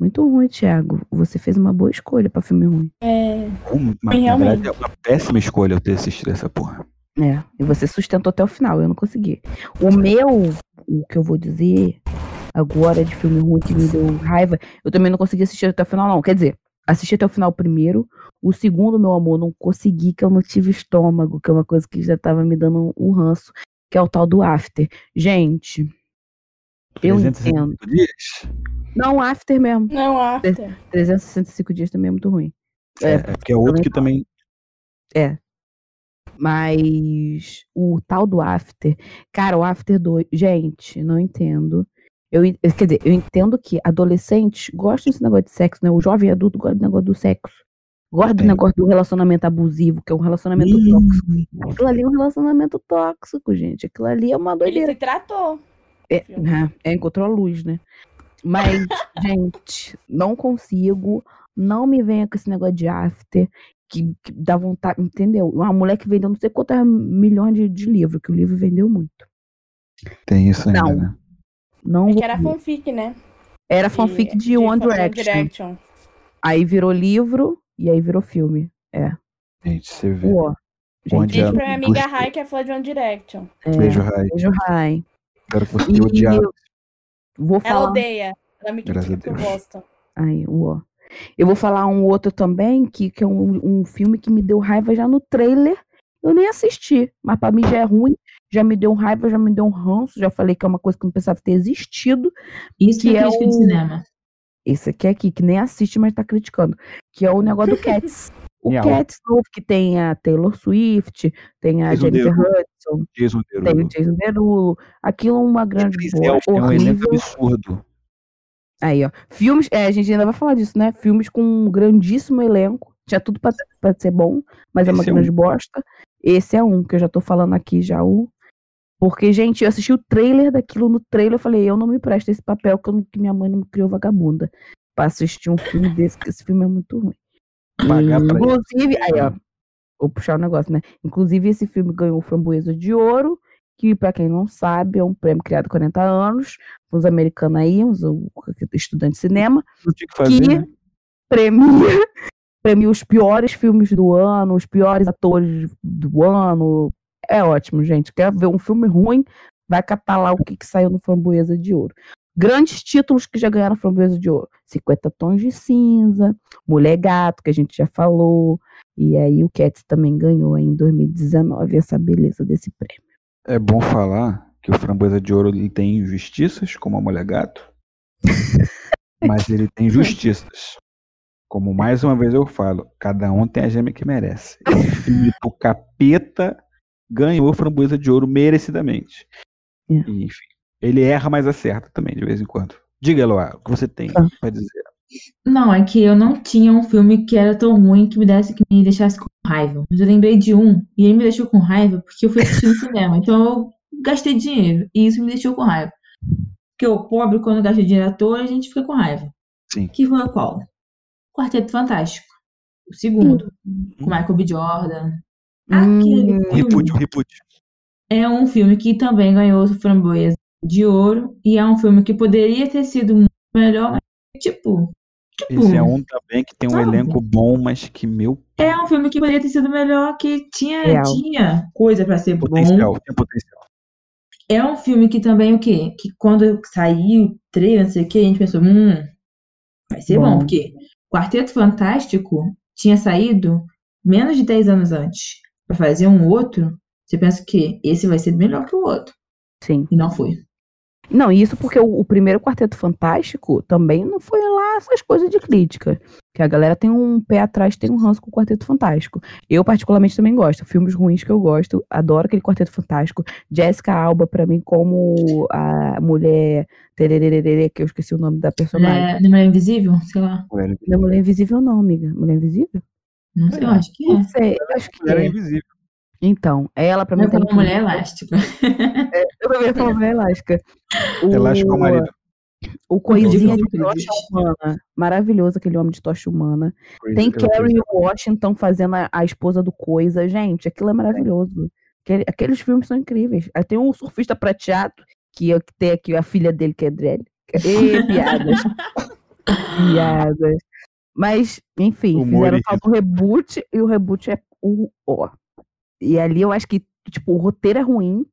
Muito ruim, Thiago. Você fez uma boa escolha pra filme ruim. É. Uma, realmente. Verdade, é uma péssima escolha eu ter assistido essa porra. É, e você sustentou até o final, eu não consegui. O meu, o que eu vou dizer agora de filme ruim que me deu raiva, eu também não consegui assistir até o final, não. Quer dizer, assisti até o final primeiro. O segundo, meu amor, não consegui, que eu não tive estômago, que é uma coisa que já tava me dando um ranço, que é o tal do After. Gente, eu entendo. Dias? Não, After mesmo. Não, After. 365 dias também é muito ruim. É, é porque é outro que também. É, mas o tal do After, cara, o After 2, gente, não entendo. Eu, quer dizer, eu entendo que adolescentes gostam desse negócio de sexo, né? O jovem adulto gosta do negócio do sexo. Gosta do negócio do relacionamento abusivo, que é um relacionamento tóxico. Aquilo ali é um relacionamento tóxico, gente. Aquilo ali é uma doideira. Ele se tratou. É, é, encontrou a luz, né? Mas, [laughs] gente, não consigo. Não me venha com esse negócio de after que, que dá vontade, entendeu? Uma mulher que vendeu não sei quantos milhões de, de livros, que o livro vendeu muito. Tem isso ainda, não, né? Não é que era fanfic, né? Era fanfic de, de One Direction. Direction. Aí virou livro e aí virou filme. É. Gente, você vê. Uó. Gente, Beijo pra minha amiga Rai, que é fã de One Direction. É, beijo, Rai. Beijo, Rai. Espero que você odiar. Vou falar... Ela odeia. Ela me critica que eu gosto. Aí, uó. Eu vou falar um outro também, que, que é um, um filme que me deu raiva já no trailer. Eu nem assisti, mas para mim já é ruim, já me deu raiva, já me deu um ranço, já falei que é uma coisa que não precisava ter existido. Isso que é, é o... de cinema. Esse aqui é aqui, que nem assiste, mas tá criticando. Que é o negócio do [laughs] Cats. O Miau. Cats novo, que tem a Taylor Swift, tem a Jason Jennifer Derulo. Hudson, Jason tem o Jason Derulo. Aquilo é uma grande bosta. É um elenco absurdo. Aí, ó. Filmes, é, a gente ainda vai falar disso, né? Filmes com um grandíssimo elenco. Tinha tudo pra, pra ser bom, mas Esse é uma é grande um. bosta. Esse é um que eu já tô falando aqui já o. Porque, gente, eu assisti o trailer daquilo no trailer, eu falei, eu não me presto esse papel que, eu, que minha mãe não me criou vagabunda. Pra assistir um filme desse, que esse filme é muito ruim. Pagar Inclusive, aí, ó. Vou puxar o um negócio, né? Inclusive, esse filme ganhou o Framboesa de Ouro que, para quem não sabe, é um prêmio criado há 40 anos, uns americanos aí, uns estudantes de cinema, que, fazer, que né? premia, [laughs] premia os piores filmes do ano, os piores atores do ano. É ótimo, gente. Quer ver um filme ruim? Vai catar lá o que, que saiu no Framboesa de Ouro. Grandes títulos que já ganharam Framboesa de Ouro. 50 Tons de Cinza, Mulher Gato, que a gente já falou. E aí o Cats também ganhou em 2019 essa beleza desse prêmio. É bom falar que o Framboesa de Ouro ele tem injustiças, como a Mulher Gato, [laughs] mas ele tem justiças. Como mais uma vez eu falo, cada um tem a gêmea que merece. Esse filme do capeta ganhou Framboesa de Ouro merecidamente. É. E, enfim, ele erra, mas acerta também, de vez em quando. Diga, Eloá, o que você tem ah. para dizer? Não, é que eu não tinha um filme que era tão ruim que me desse que me deixasse com raiva. Mas eu lembrei de um e ele me deixou com raiva porque eu fui assistir no [laughs] cinema. Então eu gastei dinheiro e isso me deixou com raiva. Porque o pobre, quando gasta dinheiro à toa, a gente fica com raiva. Sim. Que foi qual? Quarteto Fantástico. O segundo. Hum. Com Michael B. Jordan. Aquele hum. filme. Repute, É um filme que também ganhou o Framboesa de Ouro. E é um filme que poderia ter sido muito melhor, mas, tipo, Tipo, Esse é um também que tem um sabe? elenco bom, mas que meu. É um filme que poderia ter sido melhor, que tinha, tinha coisa para ser potencial, bom. Tem potencial. É um filme que também o quê? Que quando saiu o trailer, não sei o que, a gente pensou, hum, vai ser bom, bom porque Quarteto Fantástico tinha saído menos de 10 anos antes. Para fazer um outro, você pensa que esse vai ser melhor que o outro. Sim. E não foi. Não, isso porque o, o, primeiro Quarteto Fantástico também não foi lá essas coisas de crítica. Que a galera tem um pé atrás, tem um ranço com o Quarteto Fantástico. Eu, particularmente, também gosto. Filmes ruins que eu gosto. Adoro aquele Quarteto Fantástico. Jessica Alba, para mim, como a mulher. Que eu esqueci o nome da personagem. É, Mulher Invisível? Sei lá. Não é Mulher Invisível, não, amiga. Mulher Invisível? Não sei, eu acho que é. Não sei, eu acho que Mulher é. Invisível. Então, ela pra mim eu tem uma mulher elástica. É, eu também uma mulher elástica. [laughs] O... Elástico ao marido. O coisinha de tocha humana. Maravilhoso aquele homem de tocha humana. Crazy Tem Carrie. Washington fazendo a, a esposa do Coisa. Gente, aquilo é maravilhoso. Aquele- aqueles filmes são incríveis. Aí tem um surfista prateado, que, é- que tem aqui a filha dele, que é Dredd. Ê, piadas. [laughs] piadas. Mas, enfim, Humor fizeram o tal do reboot e o reboot é o ó. E ali eu acho que, tipo, o roteiro é ruim.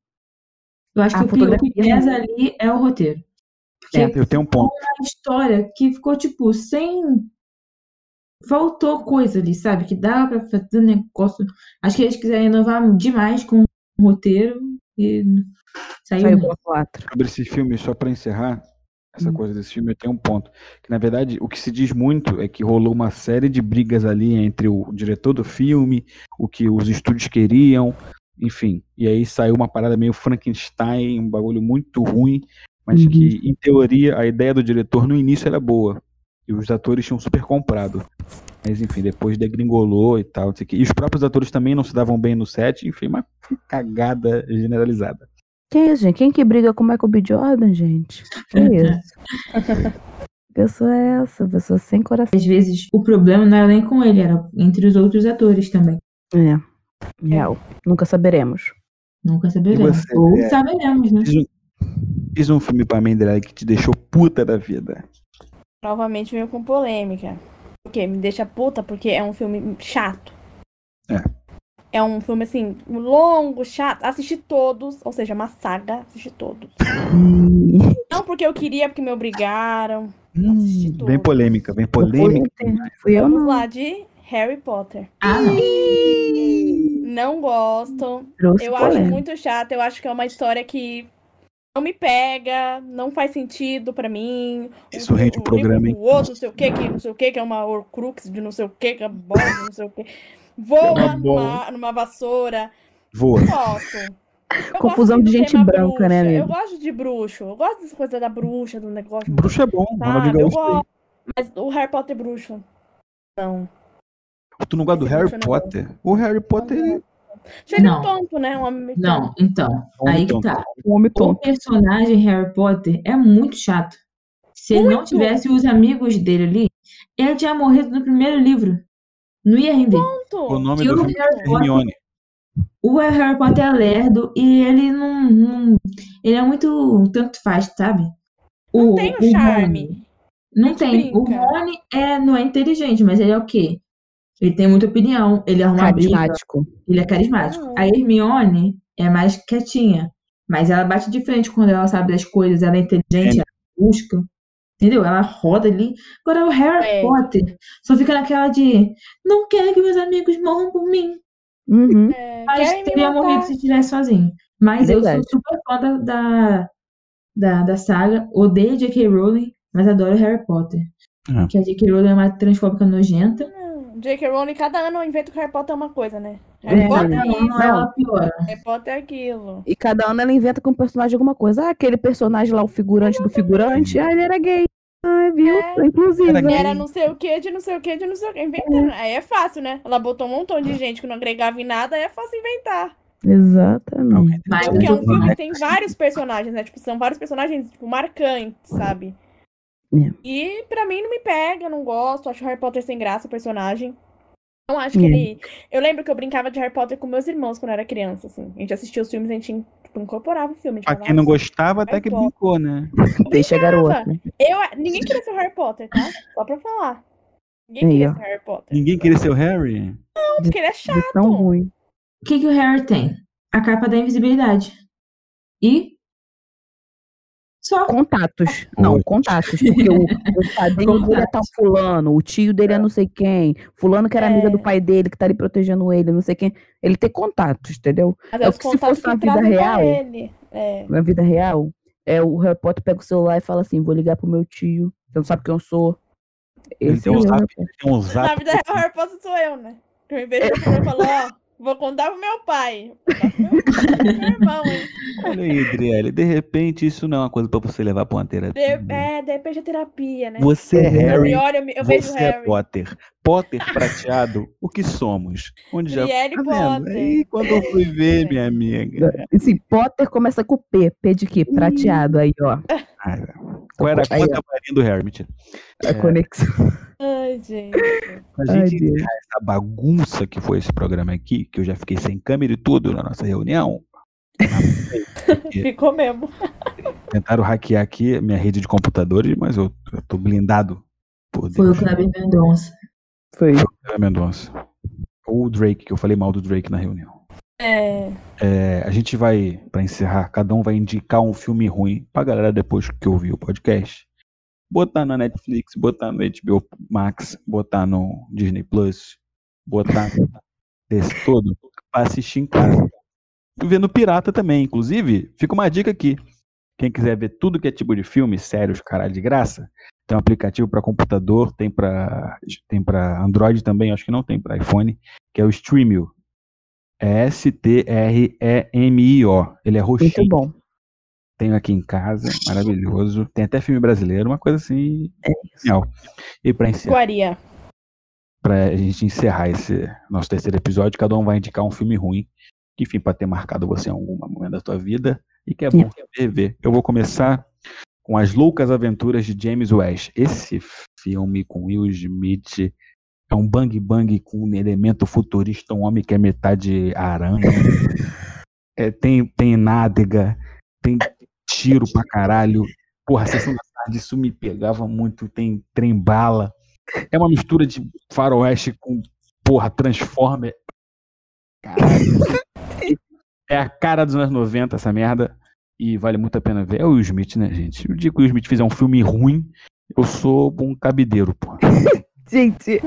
Eu acho que o, o que é pesa muito- ali é o roteiro. Porque É. Eu tenho um ponto. a história que ficou, tipo, sem. Faltou coisa ali, sabe? Que dava pra fazer um negócio. Acho que eles quiseram inovar demais com o roteiro e saiu. Saiu pela 4. Sobre esse filme, só pra encerrar, essa Hum. coisa desse filme, eu tenho um ponto. Que na verdade, o que se diz muito é que rolou uma série de brigas ali entre o diretor do filme, o que os estúdios queriam, enfim. E aí saiu uma parada meio Frankenstein, um bagulho muito ruim, mas Uhum. que, em teoria, a ideia do diretor no início era boa. E os atores tinham super comprado. Mas enfim, depois degringolou e tal. não sei o quê. E os próprios atores também não se davam bem no set, enfim, uma [laughs] cagada generalizada. Que isso, gente? Quem que briga com o Michael B. Jordan, gente? Que isso? [laughs] pessoa é essa? Pessoa sem coração. Às vezes o problema não era nem com ele, era entre os outros atores também. É. Real. Nunca saberemos. Nunca saberemos. você, Ou é, saberemos, né? Fiz um, fiz um filme pra Mendeley que te deixou puta da vida. Novamente veio com polêmica. O quê? Me deixa puta porque é um filme chato. É. É um filme, assim, longo, chato. Assisti todos, ou seja, uma saga, assisti todos. [laughs] Não porque eu queria, porque me obrigaram. Assisti Hum, Bem polêmica, bem polêmica. Fui eu Vamos não. lá, de Harry Potter. Ah, não. Não gosto. Trouxe Eu acho polêmica. muito chato. Eu acho que é uma história que não me pega, não faz sentido pra mim. Isso rende o programa, hein? O outro, não sei o que, que não sei o que, que é uma Horcrux de não sei o que, que é bola de não sei o que. Voa bola. numa, numa vassoura. Voa. Confusão de gente branca, né, bruxa. amigo? Eu gosto de bruxo. Eu gosto dessa coisa da bruxa, do negócio. Bruxo é bom, Sabe, eu gosto. Mas o Harry Potter bruxo. Não. Tu não gosta do Harry Potter? O Harry Potter ele ele Não. tonto, né? Um homem Não, então. Homem Aí que tá. Um homem O tonto. personagem Harry Potter é muito chato. Se ele não tivesse os amigos dele ali, ele tinha morrido no primeiro livro. Não ia render. O nome Que do o Harry é Hermione. O Harry Potter é lerdo e ele não, não- Ele é muito. Tanto faz, sabe? Não O- tem o Rony- charme. Não gente tem. O brinca. Rony é, não é inteligente, mas ele é o quê? Ele tem muita opinião, ele arruma briga, Carismático. ele é carismático. Não. A Hermione é mais quietinha, mas ela bate de frente quando ela sabe das coisas, ela é inteligente, É. ela busca. Entendeu? Ela roda ali. Agora o Harry É. Potter só fica naquela de não quero que meus amigos morram por mim. Uhum. É, Mas teria morrido se estivesse sozinho. Mas eu Verdade. sou super fã da, da, da, da saga. Odeio J.K. Rowling, mas adoro Harry Potter. É. Que a J.K. Rowling é uma transfóbica nojenta. J.K. Rowling, cada ano inventa que o Harry Potter é uma coisa, né? É, Harry Potter é isso, ano ela piora. Harry Potter é aquilo. E cada ano ela inventa com o personagem alguma coisa. Ah, aquele personagem lá, o figurante do figurante, ah, ele era gay. Ah, viu? É. Inclusive. Era. Era não sei o que, de não sei o que, de não sei o que. Inventando. Aí é fácil, né? Ela botou um montão de gente que não agregava em nada, aí é fácil inventar. Exatamente. Mas Porque é um eu- filme que tem vários personagens, né? Tipo, são vários personagens, tipo, marcantes, sabe? É. E pra mim não me pega, não gosto. Acho Harry Potter sem graça o personagem. Não acho que É. ele. Eu lembro que eu brincava de Harry Potter com meus irmãos quando eu era criança, assim. A gente assistia os filmes, a gente tipo, incorporava o filme. Pra quem não "Ah, gostava, até que Potter." brincou, né? Deixa a garota. Eu, ninguém queria ser o Harry Potter, tá? Só pra falar. Ninguém queria ser Harry Potter. Ninguém queria ser o Harry? Não, porque ele é chato. tão ruim. O que, que o Harry tem? A capa da invisibilidade. E. Só. Contatos. Não, Oi. contatos. Porque o, o padrinho dele é tal fulano, o tio dele é não sei quem, fulano que era amiga É. do pai dele, que tá ali protegendo ele, não sei quem. Ele tem contatos, entendeu? Mas É é o que se fosse na vida real. ele. É. Na vida real, é o Harry Potter pega o celular e fala assim: vou ligar pro meu tio. Você não sabe quem eu sou. Ele Esse tem é um o zap, Harry Potter. tem um Na zap. vida real, o Harry Potter sou eu, né? Que eu vejo o filme e falo, ó, vou contar pro meu pai. Vou contar pro meu, pro meu irmão, hein? Olha aí, Adriele, de repente isso não é uma coisa pra você levar pra uma terapia. De, é, de repente é terapia, né? Você é Harry, E olha, eu, eu vejo o você é Harry. Potter. Potter prateado, o que somos? Onde já Brielle tá vendo? Potter. Aí quando eu fui ver, minha amiga. Esse Potter começa com P. P de quê? Prateado aí, ó. Ah, Qual era a conta marinha do Harry? Mentira. A conexão. Ai, gente. Pra Ai, gente Deus. encerrar essa bagunça que foi esse programa aqui, que eu já fiquei sem câmera e tudo na nossa reunião. [laughs] Ficou mesmo. Tentaram hackear aqui minha rede de computadores, mas eu, eu tô blindado por Foi o Deus. Kleber Mendonça. Foi. Kleber Mendonça. Ou o Drake, que eu falei mal do Drake na reunião. É. É, a gente vai, pra encerrar, cada um vai indicar um filme ruim pra galera depois que ouvir o podcast. Botar na Netflix, botar no HBO Max, botar no Disney Plus, botar desse todo pra assistir em casa. E ver no Pirata também. Inclusive, fica uma dica aqui. Quem quiser ver tudo que é tipo de filme, sérios, caralho, de graça, tem um aplicativo pra computador, tem pra tem para Android também, acho que não tem pra iPhone, que é o Streamio. É S-T-R-E-M-I-O. Ele é Muito roxinho. bom. Tenho aqui em casa, maravilhoso. Tem até filme brasileiro, uma coisa assim. É. Genial. E pra encerrar, Guaria. pra gente encerrar esse nosso terceiro episódio, cada um vai indicar um filme ruim, que, enfim, pra ter marcado você em algum momento da tua vida e que é bom rever. Eu vou começar com As Loucas Aventuras de James West. Esse filme com Will Smith é um bang bang com um elemento futurista, um homem que é metade aranha. [laughs] É, tem, tem nádega, tem tiro pra caralho. Porra, a sessão da tarde isso me pegava muito. Tem trem bala. É uma mistura de faroeste com, porra, Transformer. Caralho. É a cara dos anos 90 essa merda. E vale muito a pena ver. É o Will Smith, né, gente? O dia que o Will Smith fizer um filme ruim, eu sou um cabideiro, porra. [laughs] Gente,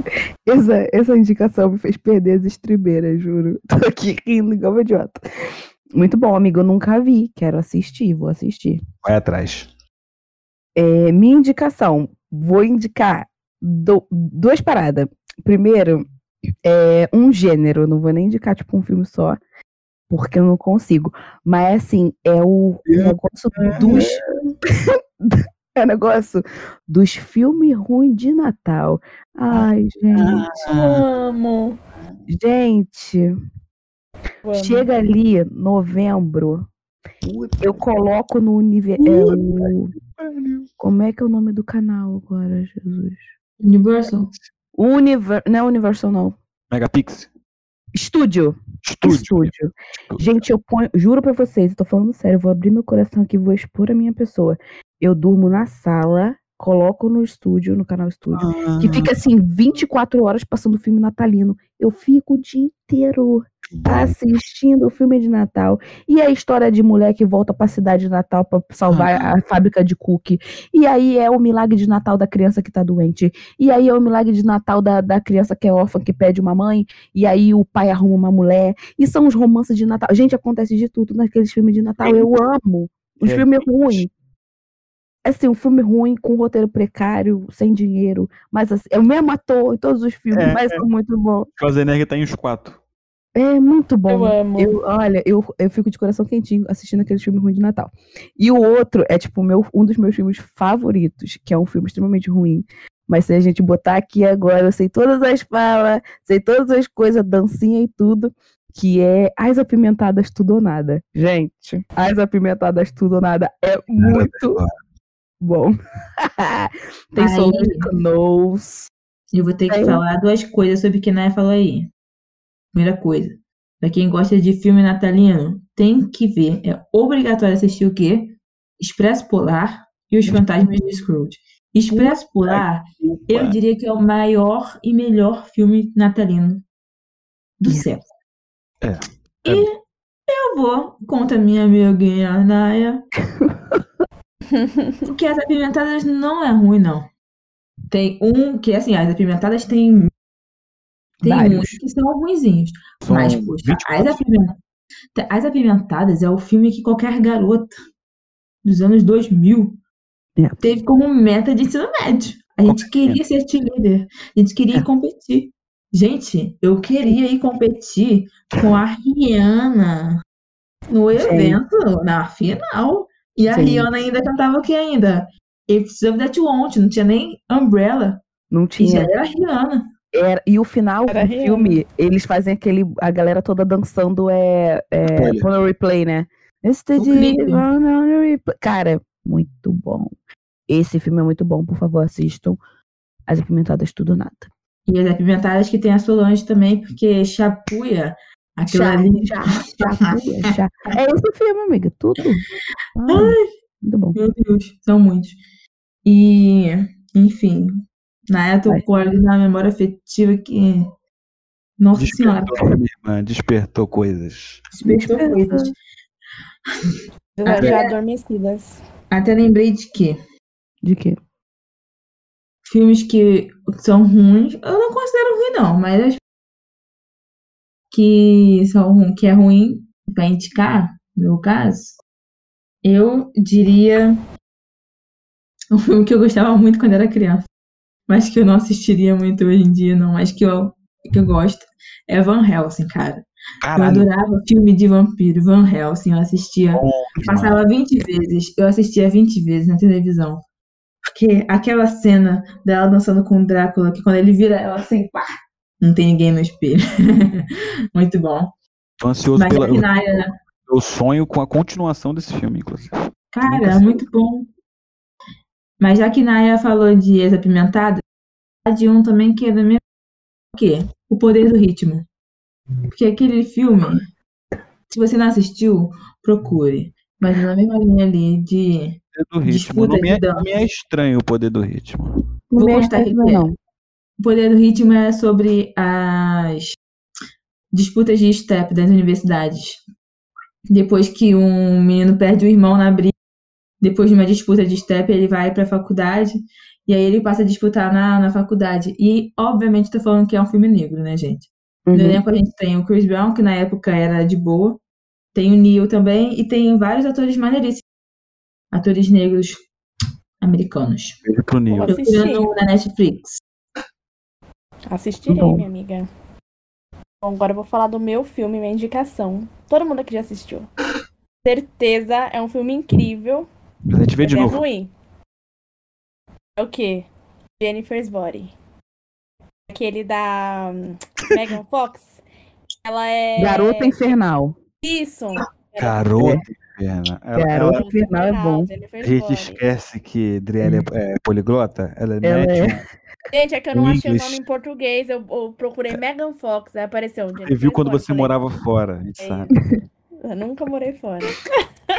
essa, essa indicação me fez perder as estribeiras, juro. Tô aqui rindo igual uma idiota. Muito bom, amigo. Eu nunca vi. Quero assistir, vou assistir. Vai atrás. É, minha indicação, vou indicar do- duas paradas. Primeiro, é um gênero, não vou nem indicar tipo um filme só, porque eu não consigo. Mas assim, é o, o negócio dos. [laughs] é o negócio dos filmes ruins de Natal. Ai, gente. Amo. Gente, amo. chega ali, novembro, eu coloco no universo. Como é que é o nome do canal agora, Jesus? Universal. Univer... Não é Universal, não. Megapix. Estúdio. Estúdio. Estúdio. Gente, eu ponho. Juro pra vocês, eu tô falando sério, eu vou abrir meu coração aqui, vou expor a minha pessoa. Eu durmo na sala, coloco no estúdio, no canal estúdio, Ah, que fica assim, 24 horas passando filme natalino. Eu fico o dia inteiro. Assistindo o filme de Natal. E a história de mulher que volta pra cidade de Natal pra salvar a fábrica de cookie. E aí é o milagre de Natal da criança que tá doente. E aí é o milagre de Natal da, da criança que é órfã, que pede uma mãe. E aí o pai arruma uma mulher. E são os romances de Natal. Gente, acontece de tudo naqueles filmes de Natal. Eu amo. Os É, filmes ruins. Assim, um filme ruim, com roteiro precário, sem dinheiro. Mas assim, é o mesmo ator em todos os filmes, É, mas são muito bons. Schwarzenegger tá em os quatro. É muito bom. Eu amo. Eu, olha, eu, eu fico de coração quentinho assistindo aquele filme ruim de Natal. E o outro é, tipo, meu, um dos meus filmes favoritos, que é um filme extremamente ruim. Mas se a gente botar aqui agora, eu sei todas as falas, sei todas as coisas, dancinha e tudo, que é As Apimentadas Tudo ou Nada. Gente, As Apimentadas Tudo ou Nada é muito bom. [laughs] Tem Solange Knowles. Eu vou ter que falar duas coisas sobre o que Naya falou aí. Primeira coisa, pra quem gosta de filme natalino, tem que ver, é obrigatório assistir o quê? Expresso Polar e Os Fantasmas de Scrooge. Expresso Polar, eu diria que é o maior e melhor filme natalino do É. século. É. E eu vou contra minha amiguinha Naya, [laughs] que as apimentadas não é ruim, não. Tem um que, assim, as apimentadas tem. Tem Vários. uns que são. São Mas, poxa, 24. as, Apimenta- as Apimentadas é o filme que qualquer garota dos anos 2000 É. teve como meta de ensino médio. A gente queria ser cheerleader. A gente queria É. ir competir. Gente, eu queria ir competir com a Rihanna no evento, na final. E a Sim. Rihanna ainda cantava o que ainda? If Love That You Want, não tinha nem Umbrella. Não E já tinha. era a Rihanna. Era- e o final Era do filme, eles fazem aquele. A galera toda dançando é. é on a replay, né? Este dia, on replay. Cara, muito bom. Esse filme é muito bom, por favor, assistam. As Apimentadas Tudo Nada. E as apimentadas que tem a Solange também, porque chapuia aquilo Chá, ali. chá, chá, chá. É esse filme, amiga. Tudo. Ai, Ai, muito bom. meu Deus, são muitos. E, enfim, na época tocou ali na memória afetiva que. Nossa Senhora, Despertou, minha irmã, despertou coisas. despertou Despertou. coisas. Já, Até- já adormecidas. Até lembrei de que De quê? filmes que são ruins, eu não considero ruim, não, mas as que são que é ruim pra indicar, no meu caso, eu diria um filme que eu gostava muito quando era criança, mas que eu não assistiria muito hoje em dia, não, mas que eu, que eu gosto, é Van Helsing, cara. Eu Caralho, adorava filme de vampiro, Van Helsing, eu assistia bom, Passava 20 vezes, eu assistia 20 vezes na televisão. Porque aquela cena dela dançando com o Drácula, que quando ele vira ela assim, pá, não tem ninguém no espelho. [laughs] Muito bom. Tô ansioso Mas pela. Kinaya, né? Eu sonho com a continuação desse filme, inclusive. Cara, é muito bom. Mas já que Naya falou de Ex Apimentada, de um também que é da minha. O quê? O Poder do Ritmo. Porque aquele filme, se você não assistiu, procure. Mas é na mesma linha ali de. Poder do ritmo. Disputa Não me, é, de dança. não me é estranho o poder do ritmo. Não Vou me contar acho aqui não, que é. não. O Poder do Ritmo é sobre as disputas de step das universidades. Depois que um menino perde o irmão na briga, depois de uma disputa de step, ele vai para a faculdade e aí ele passa a disputar na, na faculdade. E, obviamente, tô falando que é um filme negro, né, gente? No Uhum. elenco a gente tem o Chris Brown, que na época era de boa, tem o Neil também, e tem vários atores maneiríssimos. Atores negros americanos. Beijo pro assistir. Procurando na Netflix. Assistirei, Bom. minha amiga. Bom, agora eu vou falar do meu filme, minha indicação. Todo mundo aqui já assistiu. [laughs] Certeza, é um filme incrível. Mas a gente vê de é novo. ruim. É o quê? Jennifer's Body. Aquele da hum, Megan Fox. Ela é. Garota Infernal. Isso. Garota Inferna. Ela, Garota ela- Infernal é bom. A gente esquece que Driele é, é poliglota. Ela, Ela é. um- Gente, é que eu não O achei o English. nome em português. Eu, eu procurei Megan Fox, aí apareceu. Você viu quando você Falei, morava fora, a gente É sabe. Eu nunca morei fora.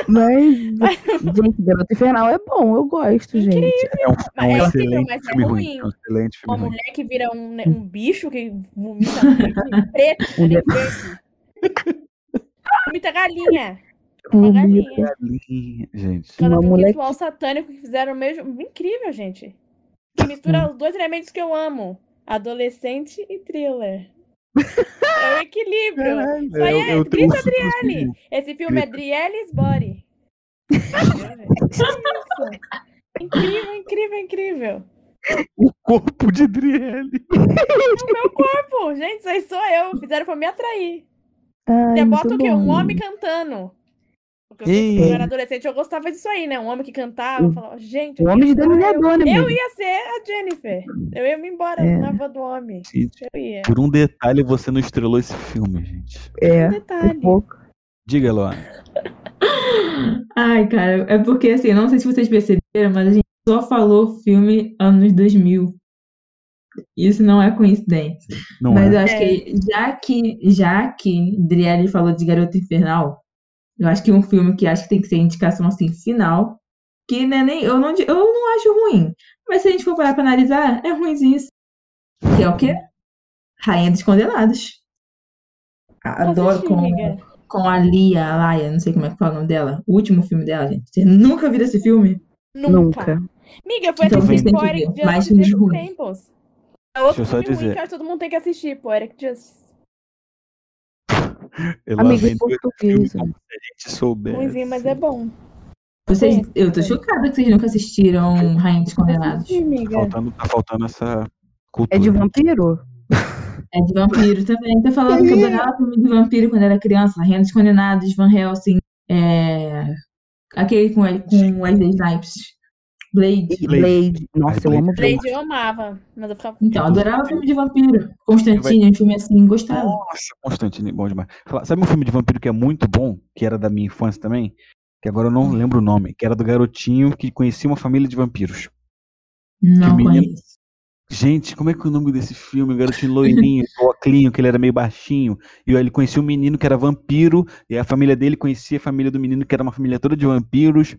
Mas, [laughs] gente, Garota Infernal é bom, eu gosto, gente. É um, Mas é incrível, excelente mas é ruim. ruim. Um excelente Uma ruim. mulher que vira um, um bicho que vomita preto, nem verde. Vomita galinha. Uma Um galinha. Galinha, Gente, Uma tem um mulher ritual satânico que fizeram mesmo. Incrível, gente. Que mistura os dois elementos que eu amo: adolescente e thriller. É o equilíbrio. Caralho, Isso aí eu, é eu um grita, super Esse filme é Drielle's [laughs] Body. Incrível, incrível, incrível. o corpo de Driele. O meu corpo, gente, isso aí sou eu. Fizeram pra me atrair. Ai, Você bota o quê? Um bom. homem cantando. Porque eu, eu era adolescente, eu gostava disso aí, né? Um homem que cantava, eu falava, gente. Um eu homem de delineador, né, Eu ia ser a Jennifer. Eu ia me embora É. na voz do homem. Gente, Eu ia. por um detalhe você não estrelou esse filme, gente. É, Um detalhe. um pouco. Diga, Luana. [laughs] Ai, cara, é porque assim, não sei se vocês perceberam, mas a gente só falou filme anos 2000. Isso não é coincidência. Não mas é? eu acho É. que já que já que Driele falou de Garota Infernal, eu acho que um filme que acho que tem que ser indicação assim final, que né, nem eu não eu não acho ruim, mas se a gente for parar pra analisar, é ruimzinho. sim. Que é o quê? Rainha dos Condenados. Não Adoro com com a Lia, a Laia, não sei como é que fala o nome dela. O último filme dela, gente. Vocês nunca viram esse filme? Nunca. Nunca. Amiga, eu fui Então assistir Poetic Justice tempos. É outro Deixa eu só filme ruim dizer. acho que todo mundo tem que assistir, Poetic Justice. Ela Amiga vem em do filme português. como se a gente soubesse. Ruimzinho, mas é bom. Vocês, eu tô chocada que vocês nunca assistiram Rainha dos Condenados. Amiga. Faltando, tá faltando essa cultura. É de vampiro? É de vampiro também. Tô falando que eu adorava filme de vampiro quando era criança. Rainha dos Condenados, Van Helsing, é... aquele com, com Wesley Snipes. Blade. Blade. Nossa, eu Blade. amo Blade. Blade eu amava, mas eu ficava. Então, adorava filme de vampiro. Constantine, um filme assim, gostava. Nossa, Constantine, bom demais. Sabe um filme de vampiro que é muito bom, que era da minha infância também? que agora eu não lembro o nome, que era do garotinho que conhecia uma família de vampiros. Não menino- conheço. Gente, como é que é o nome desse filme? O garotinho loirinho, [laughs] o Oclinho, que ele era meio baixinho. E ele conhecia um menino que era vampiro, e a família dele conhecia a família do menino, que era uma família toda de vampiros.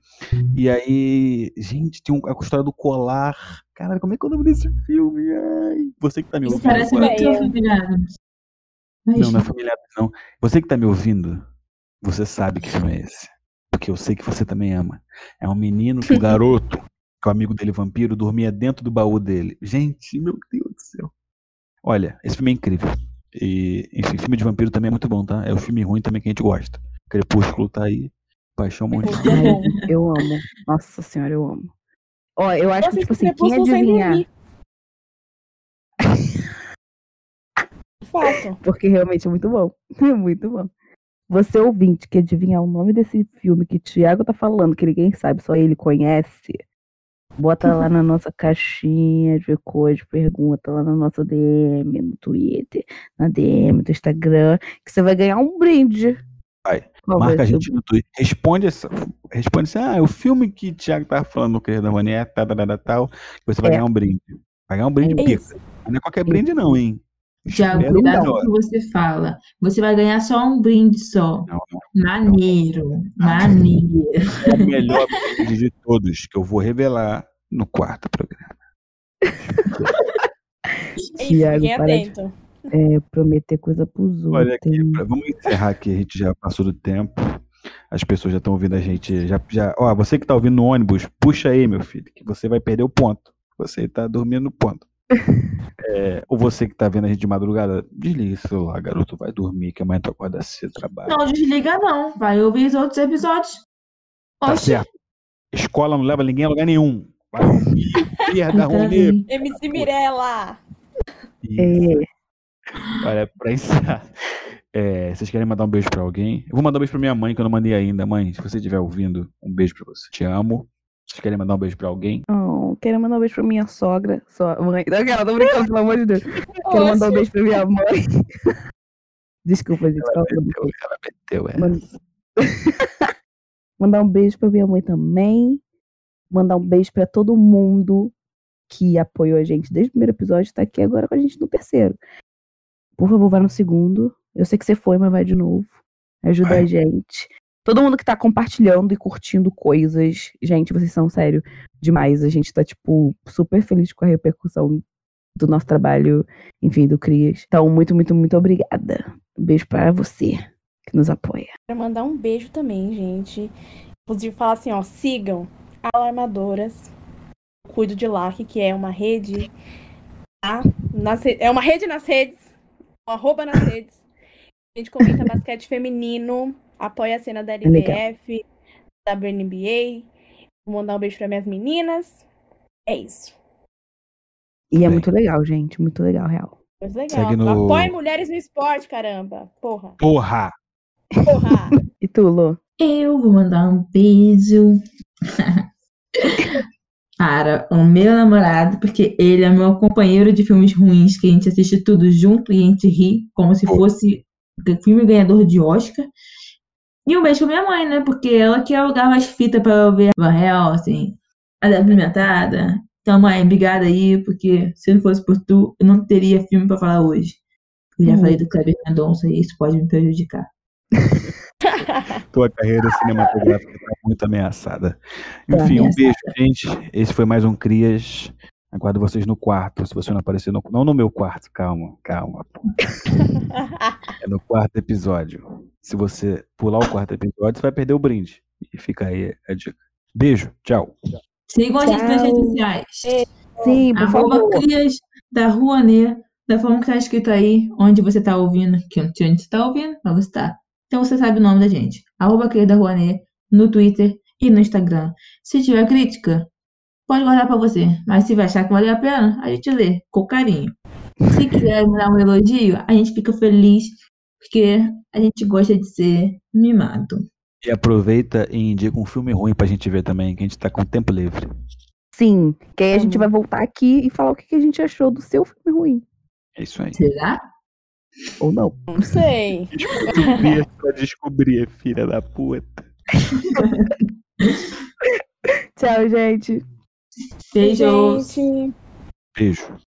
E aí, gente, tem um, a história do colar. Cara, como é que é o nome desse filme? Ai, você que tá me Isso ouvindo. parece muito familiar. Mas, Não, não é familiar, não. Você que tá me ouvindo, você sabe que filme é esse. Porque eu sei que você também ama. É um menino que o garoto, que o amigo dele vampiro, dormia dentro do baú dele. Gente, meu Deus do céu. Olha, esse filme é incrível. E, enfim, filme de vampiro também é muito bom, tá? É o filme ruim também que a gente gosta. Crepúsculo tá aí. Paixão Monte. Ai, bom. eu amo. Nossa senhora, eu amo. Ó, eu acho Eu que, tipo assim, quem adivinhar. [laughs] Fato. Porque realmente é muito bom. [laughs] É muito bom. Você ouvinte que adivinhar o nome desse filme que o Thiago tá falando, que ninguém sabe, só ele conhece, bota lá na nossa caixinha de coisa, pergunta lá na nossa DM, no Twitter, na DM do Instagram, que você vai ganhar um brinde. Vai. Qual Marca a ser o gente no Twitter. Responde essa. Responde assim: ah, o filme que o Thiago tava falando no Querido da Rony é tal, tal, tal, tal, que Você vai É. ganhar um brinde. Vai ganhar um brinde É pica. Não é qualquer brinde, não, hein? Tiago, cuidado melhor. com o que você fala. Você vai ganhar só um brinde só. Não, não. Maneiro. Maneiro. É o melhor brinde de todos que eu vou revelar no quarto programa. É fiquem de- atentos. É, prometer coisa pros outros. Olha aqui, pra- vamos encerrar aqui, a gente já passou do tempo. As pessoas já estão ouvindo a gente. Já, já, ó, você que tá ouvindo no ônibus, puxa aí, meu filho, que você vai perder o ponto. Você tá dormindo no ponto. [laughs] É, ou você que tá vendo a gente de madrugada, desliga esse celular, garoto, vai dormir, que amanhã tu acorda cedo, trabalho. Não desliga, não. Vai ouvir os outros episódios. Tá certo. Escola não leva ninguém a lugar nenhum. Vai ouvir, Pierre da entra Ronê. aí. MC Mirella. É, Olha, pra encerrar. é, vocês querem mandar um beijo pra alguém? Eu vou mandar um beijo pra minha mãe, que eu não mandei ainda. Mãe, se você estiver ouvindo, um beijo pra você. Te amo. Vocês querem mandar um beijo pra alguém? oh, quero mandar um beijo pra minha sogra. Só, mãe. Não, cara, tô brincando, pelo amor de Deus. Quero mandar um beijo pra minha mãe. [laughs] Desculpa, gente. Ela meteu, ela meteu essa. Manda- [laughs] Mandar um beijo pra minha mãe também. Mandar um beijo pra todo mundo que apoiou a gente desde o primeiro episódio, tá aqui agora com a gente no terceiro. Por favor, vai no segundo. Eu sei que você foi, mas vai de novo. Ajuda Vai. a gente. Todo mundo que tá compartilhando e curtindo coisas. Gente, vocês são sério demais. A gente tá, tipo, super feliz com a repercussão do nosso trabalho, enfim, do Crias. Então, muito, muito, muito obrigada. Um beijo pra você que nos apoia. Quero mandar um beijo também, gente. Inclusive, falar assim, ó, sigam Alarmadoras. Cuido de LAC, que é uma rede. tá? Nas é uma rede nas redes. um Arroba nas redes. A gente comenta basquete feminino. Apoia a cena da. LBF, da WNBA. Vou mandar um beijo para minhas meninas. É isso. E é muito legal, gente. Muito legal, real. Muito legal. No- Apoie mulheres no esporte, caramba. Porra. Porra! Porra. [laughs] E tu, Lu? Eu vou mandar um beijo [laughs] para o meu namorado, porque ele é meu companheiro de filmes ruins, que a gente assiste tudo junto e a gente ri como se fosse filme ganhador de Oscar. E um beijo pra minha mãe, né? Porque ela que alugava as fitas pra eu ver a real, assim, a da apimentada. Então, mãe, obrigada aí, porque se não fosse por tu, eu não teria filme pra falar hoje. Eu já Hum. falei do Kleber Mendonça e isso pode me prejudicar. [laughs] Tua carreira cinematográfica tá muito ameaçada. Enfim, um beijo, gente. Esse foi mais um Crias. Aguardo vocês no quarto. Se você não aparecer no. Não no meu quarto, calma, calma. É no quarto episódio. Se você pular o quarto episódio, você vai perder o brinde. E fica aí a dica. Beijo, tchau. Sigam a gente nas redes sociais. Sim, por Arroba favor. Crias da Rouanet, da forma que tá escrito aí, onde você tá ouvindo, que onde você tá ouvindo, mas você tá. Então você sabe o nome da gente. Arroba Crias da Rouanet, no Twitter e no Instagram. Se tiver crítica, pode guardar pra você. Mas se vai achar que valeu a pena, a gente lê, com carinho. Se quiser me dar um elogio, a gente fica feliz, porque a gente gosta de ser mimado. E aproveita e indica um filme ruim pra gente ver também, que a gente tá com tempo livre. Sim, que aí a gente Uhum. vai voltar aqui e falar o que que a gente achou do seu filme ruim. É isso aí. Será? Ou não? Não sei. Descobrir pra descobrir, filha da puta. [laughs] Tchau, gente. Beijo. Beijo.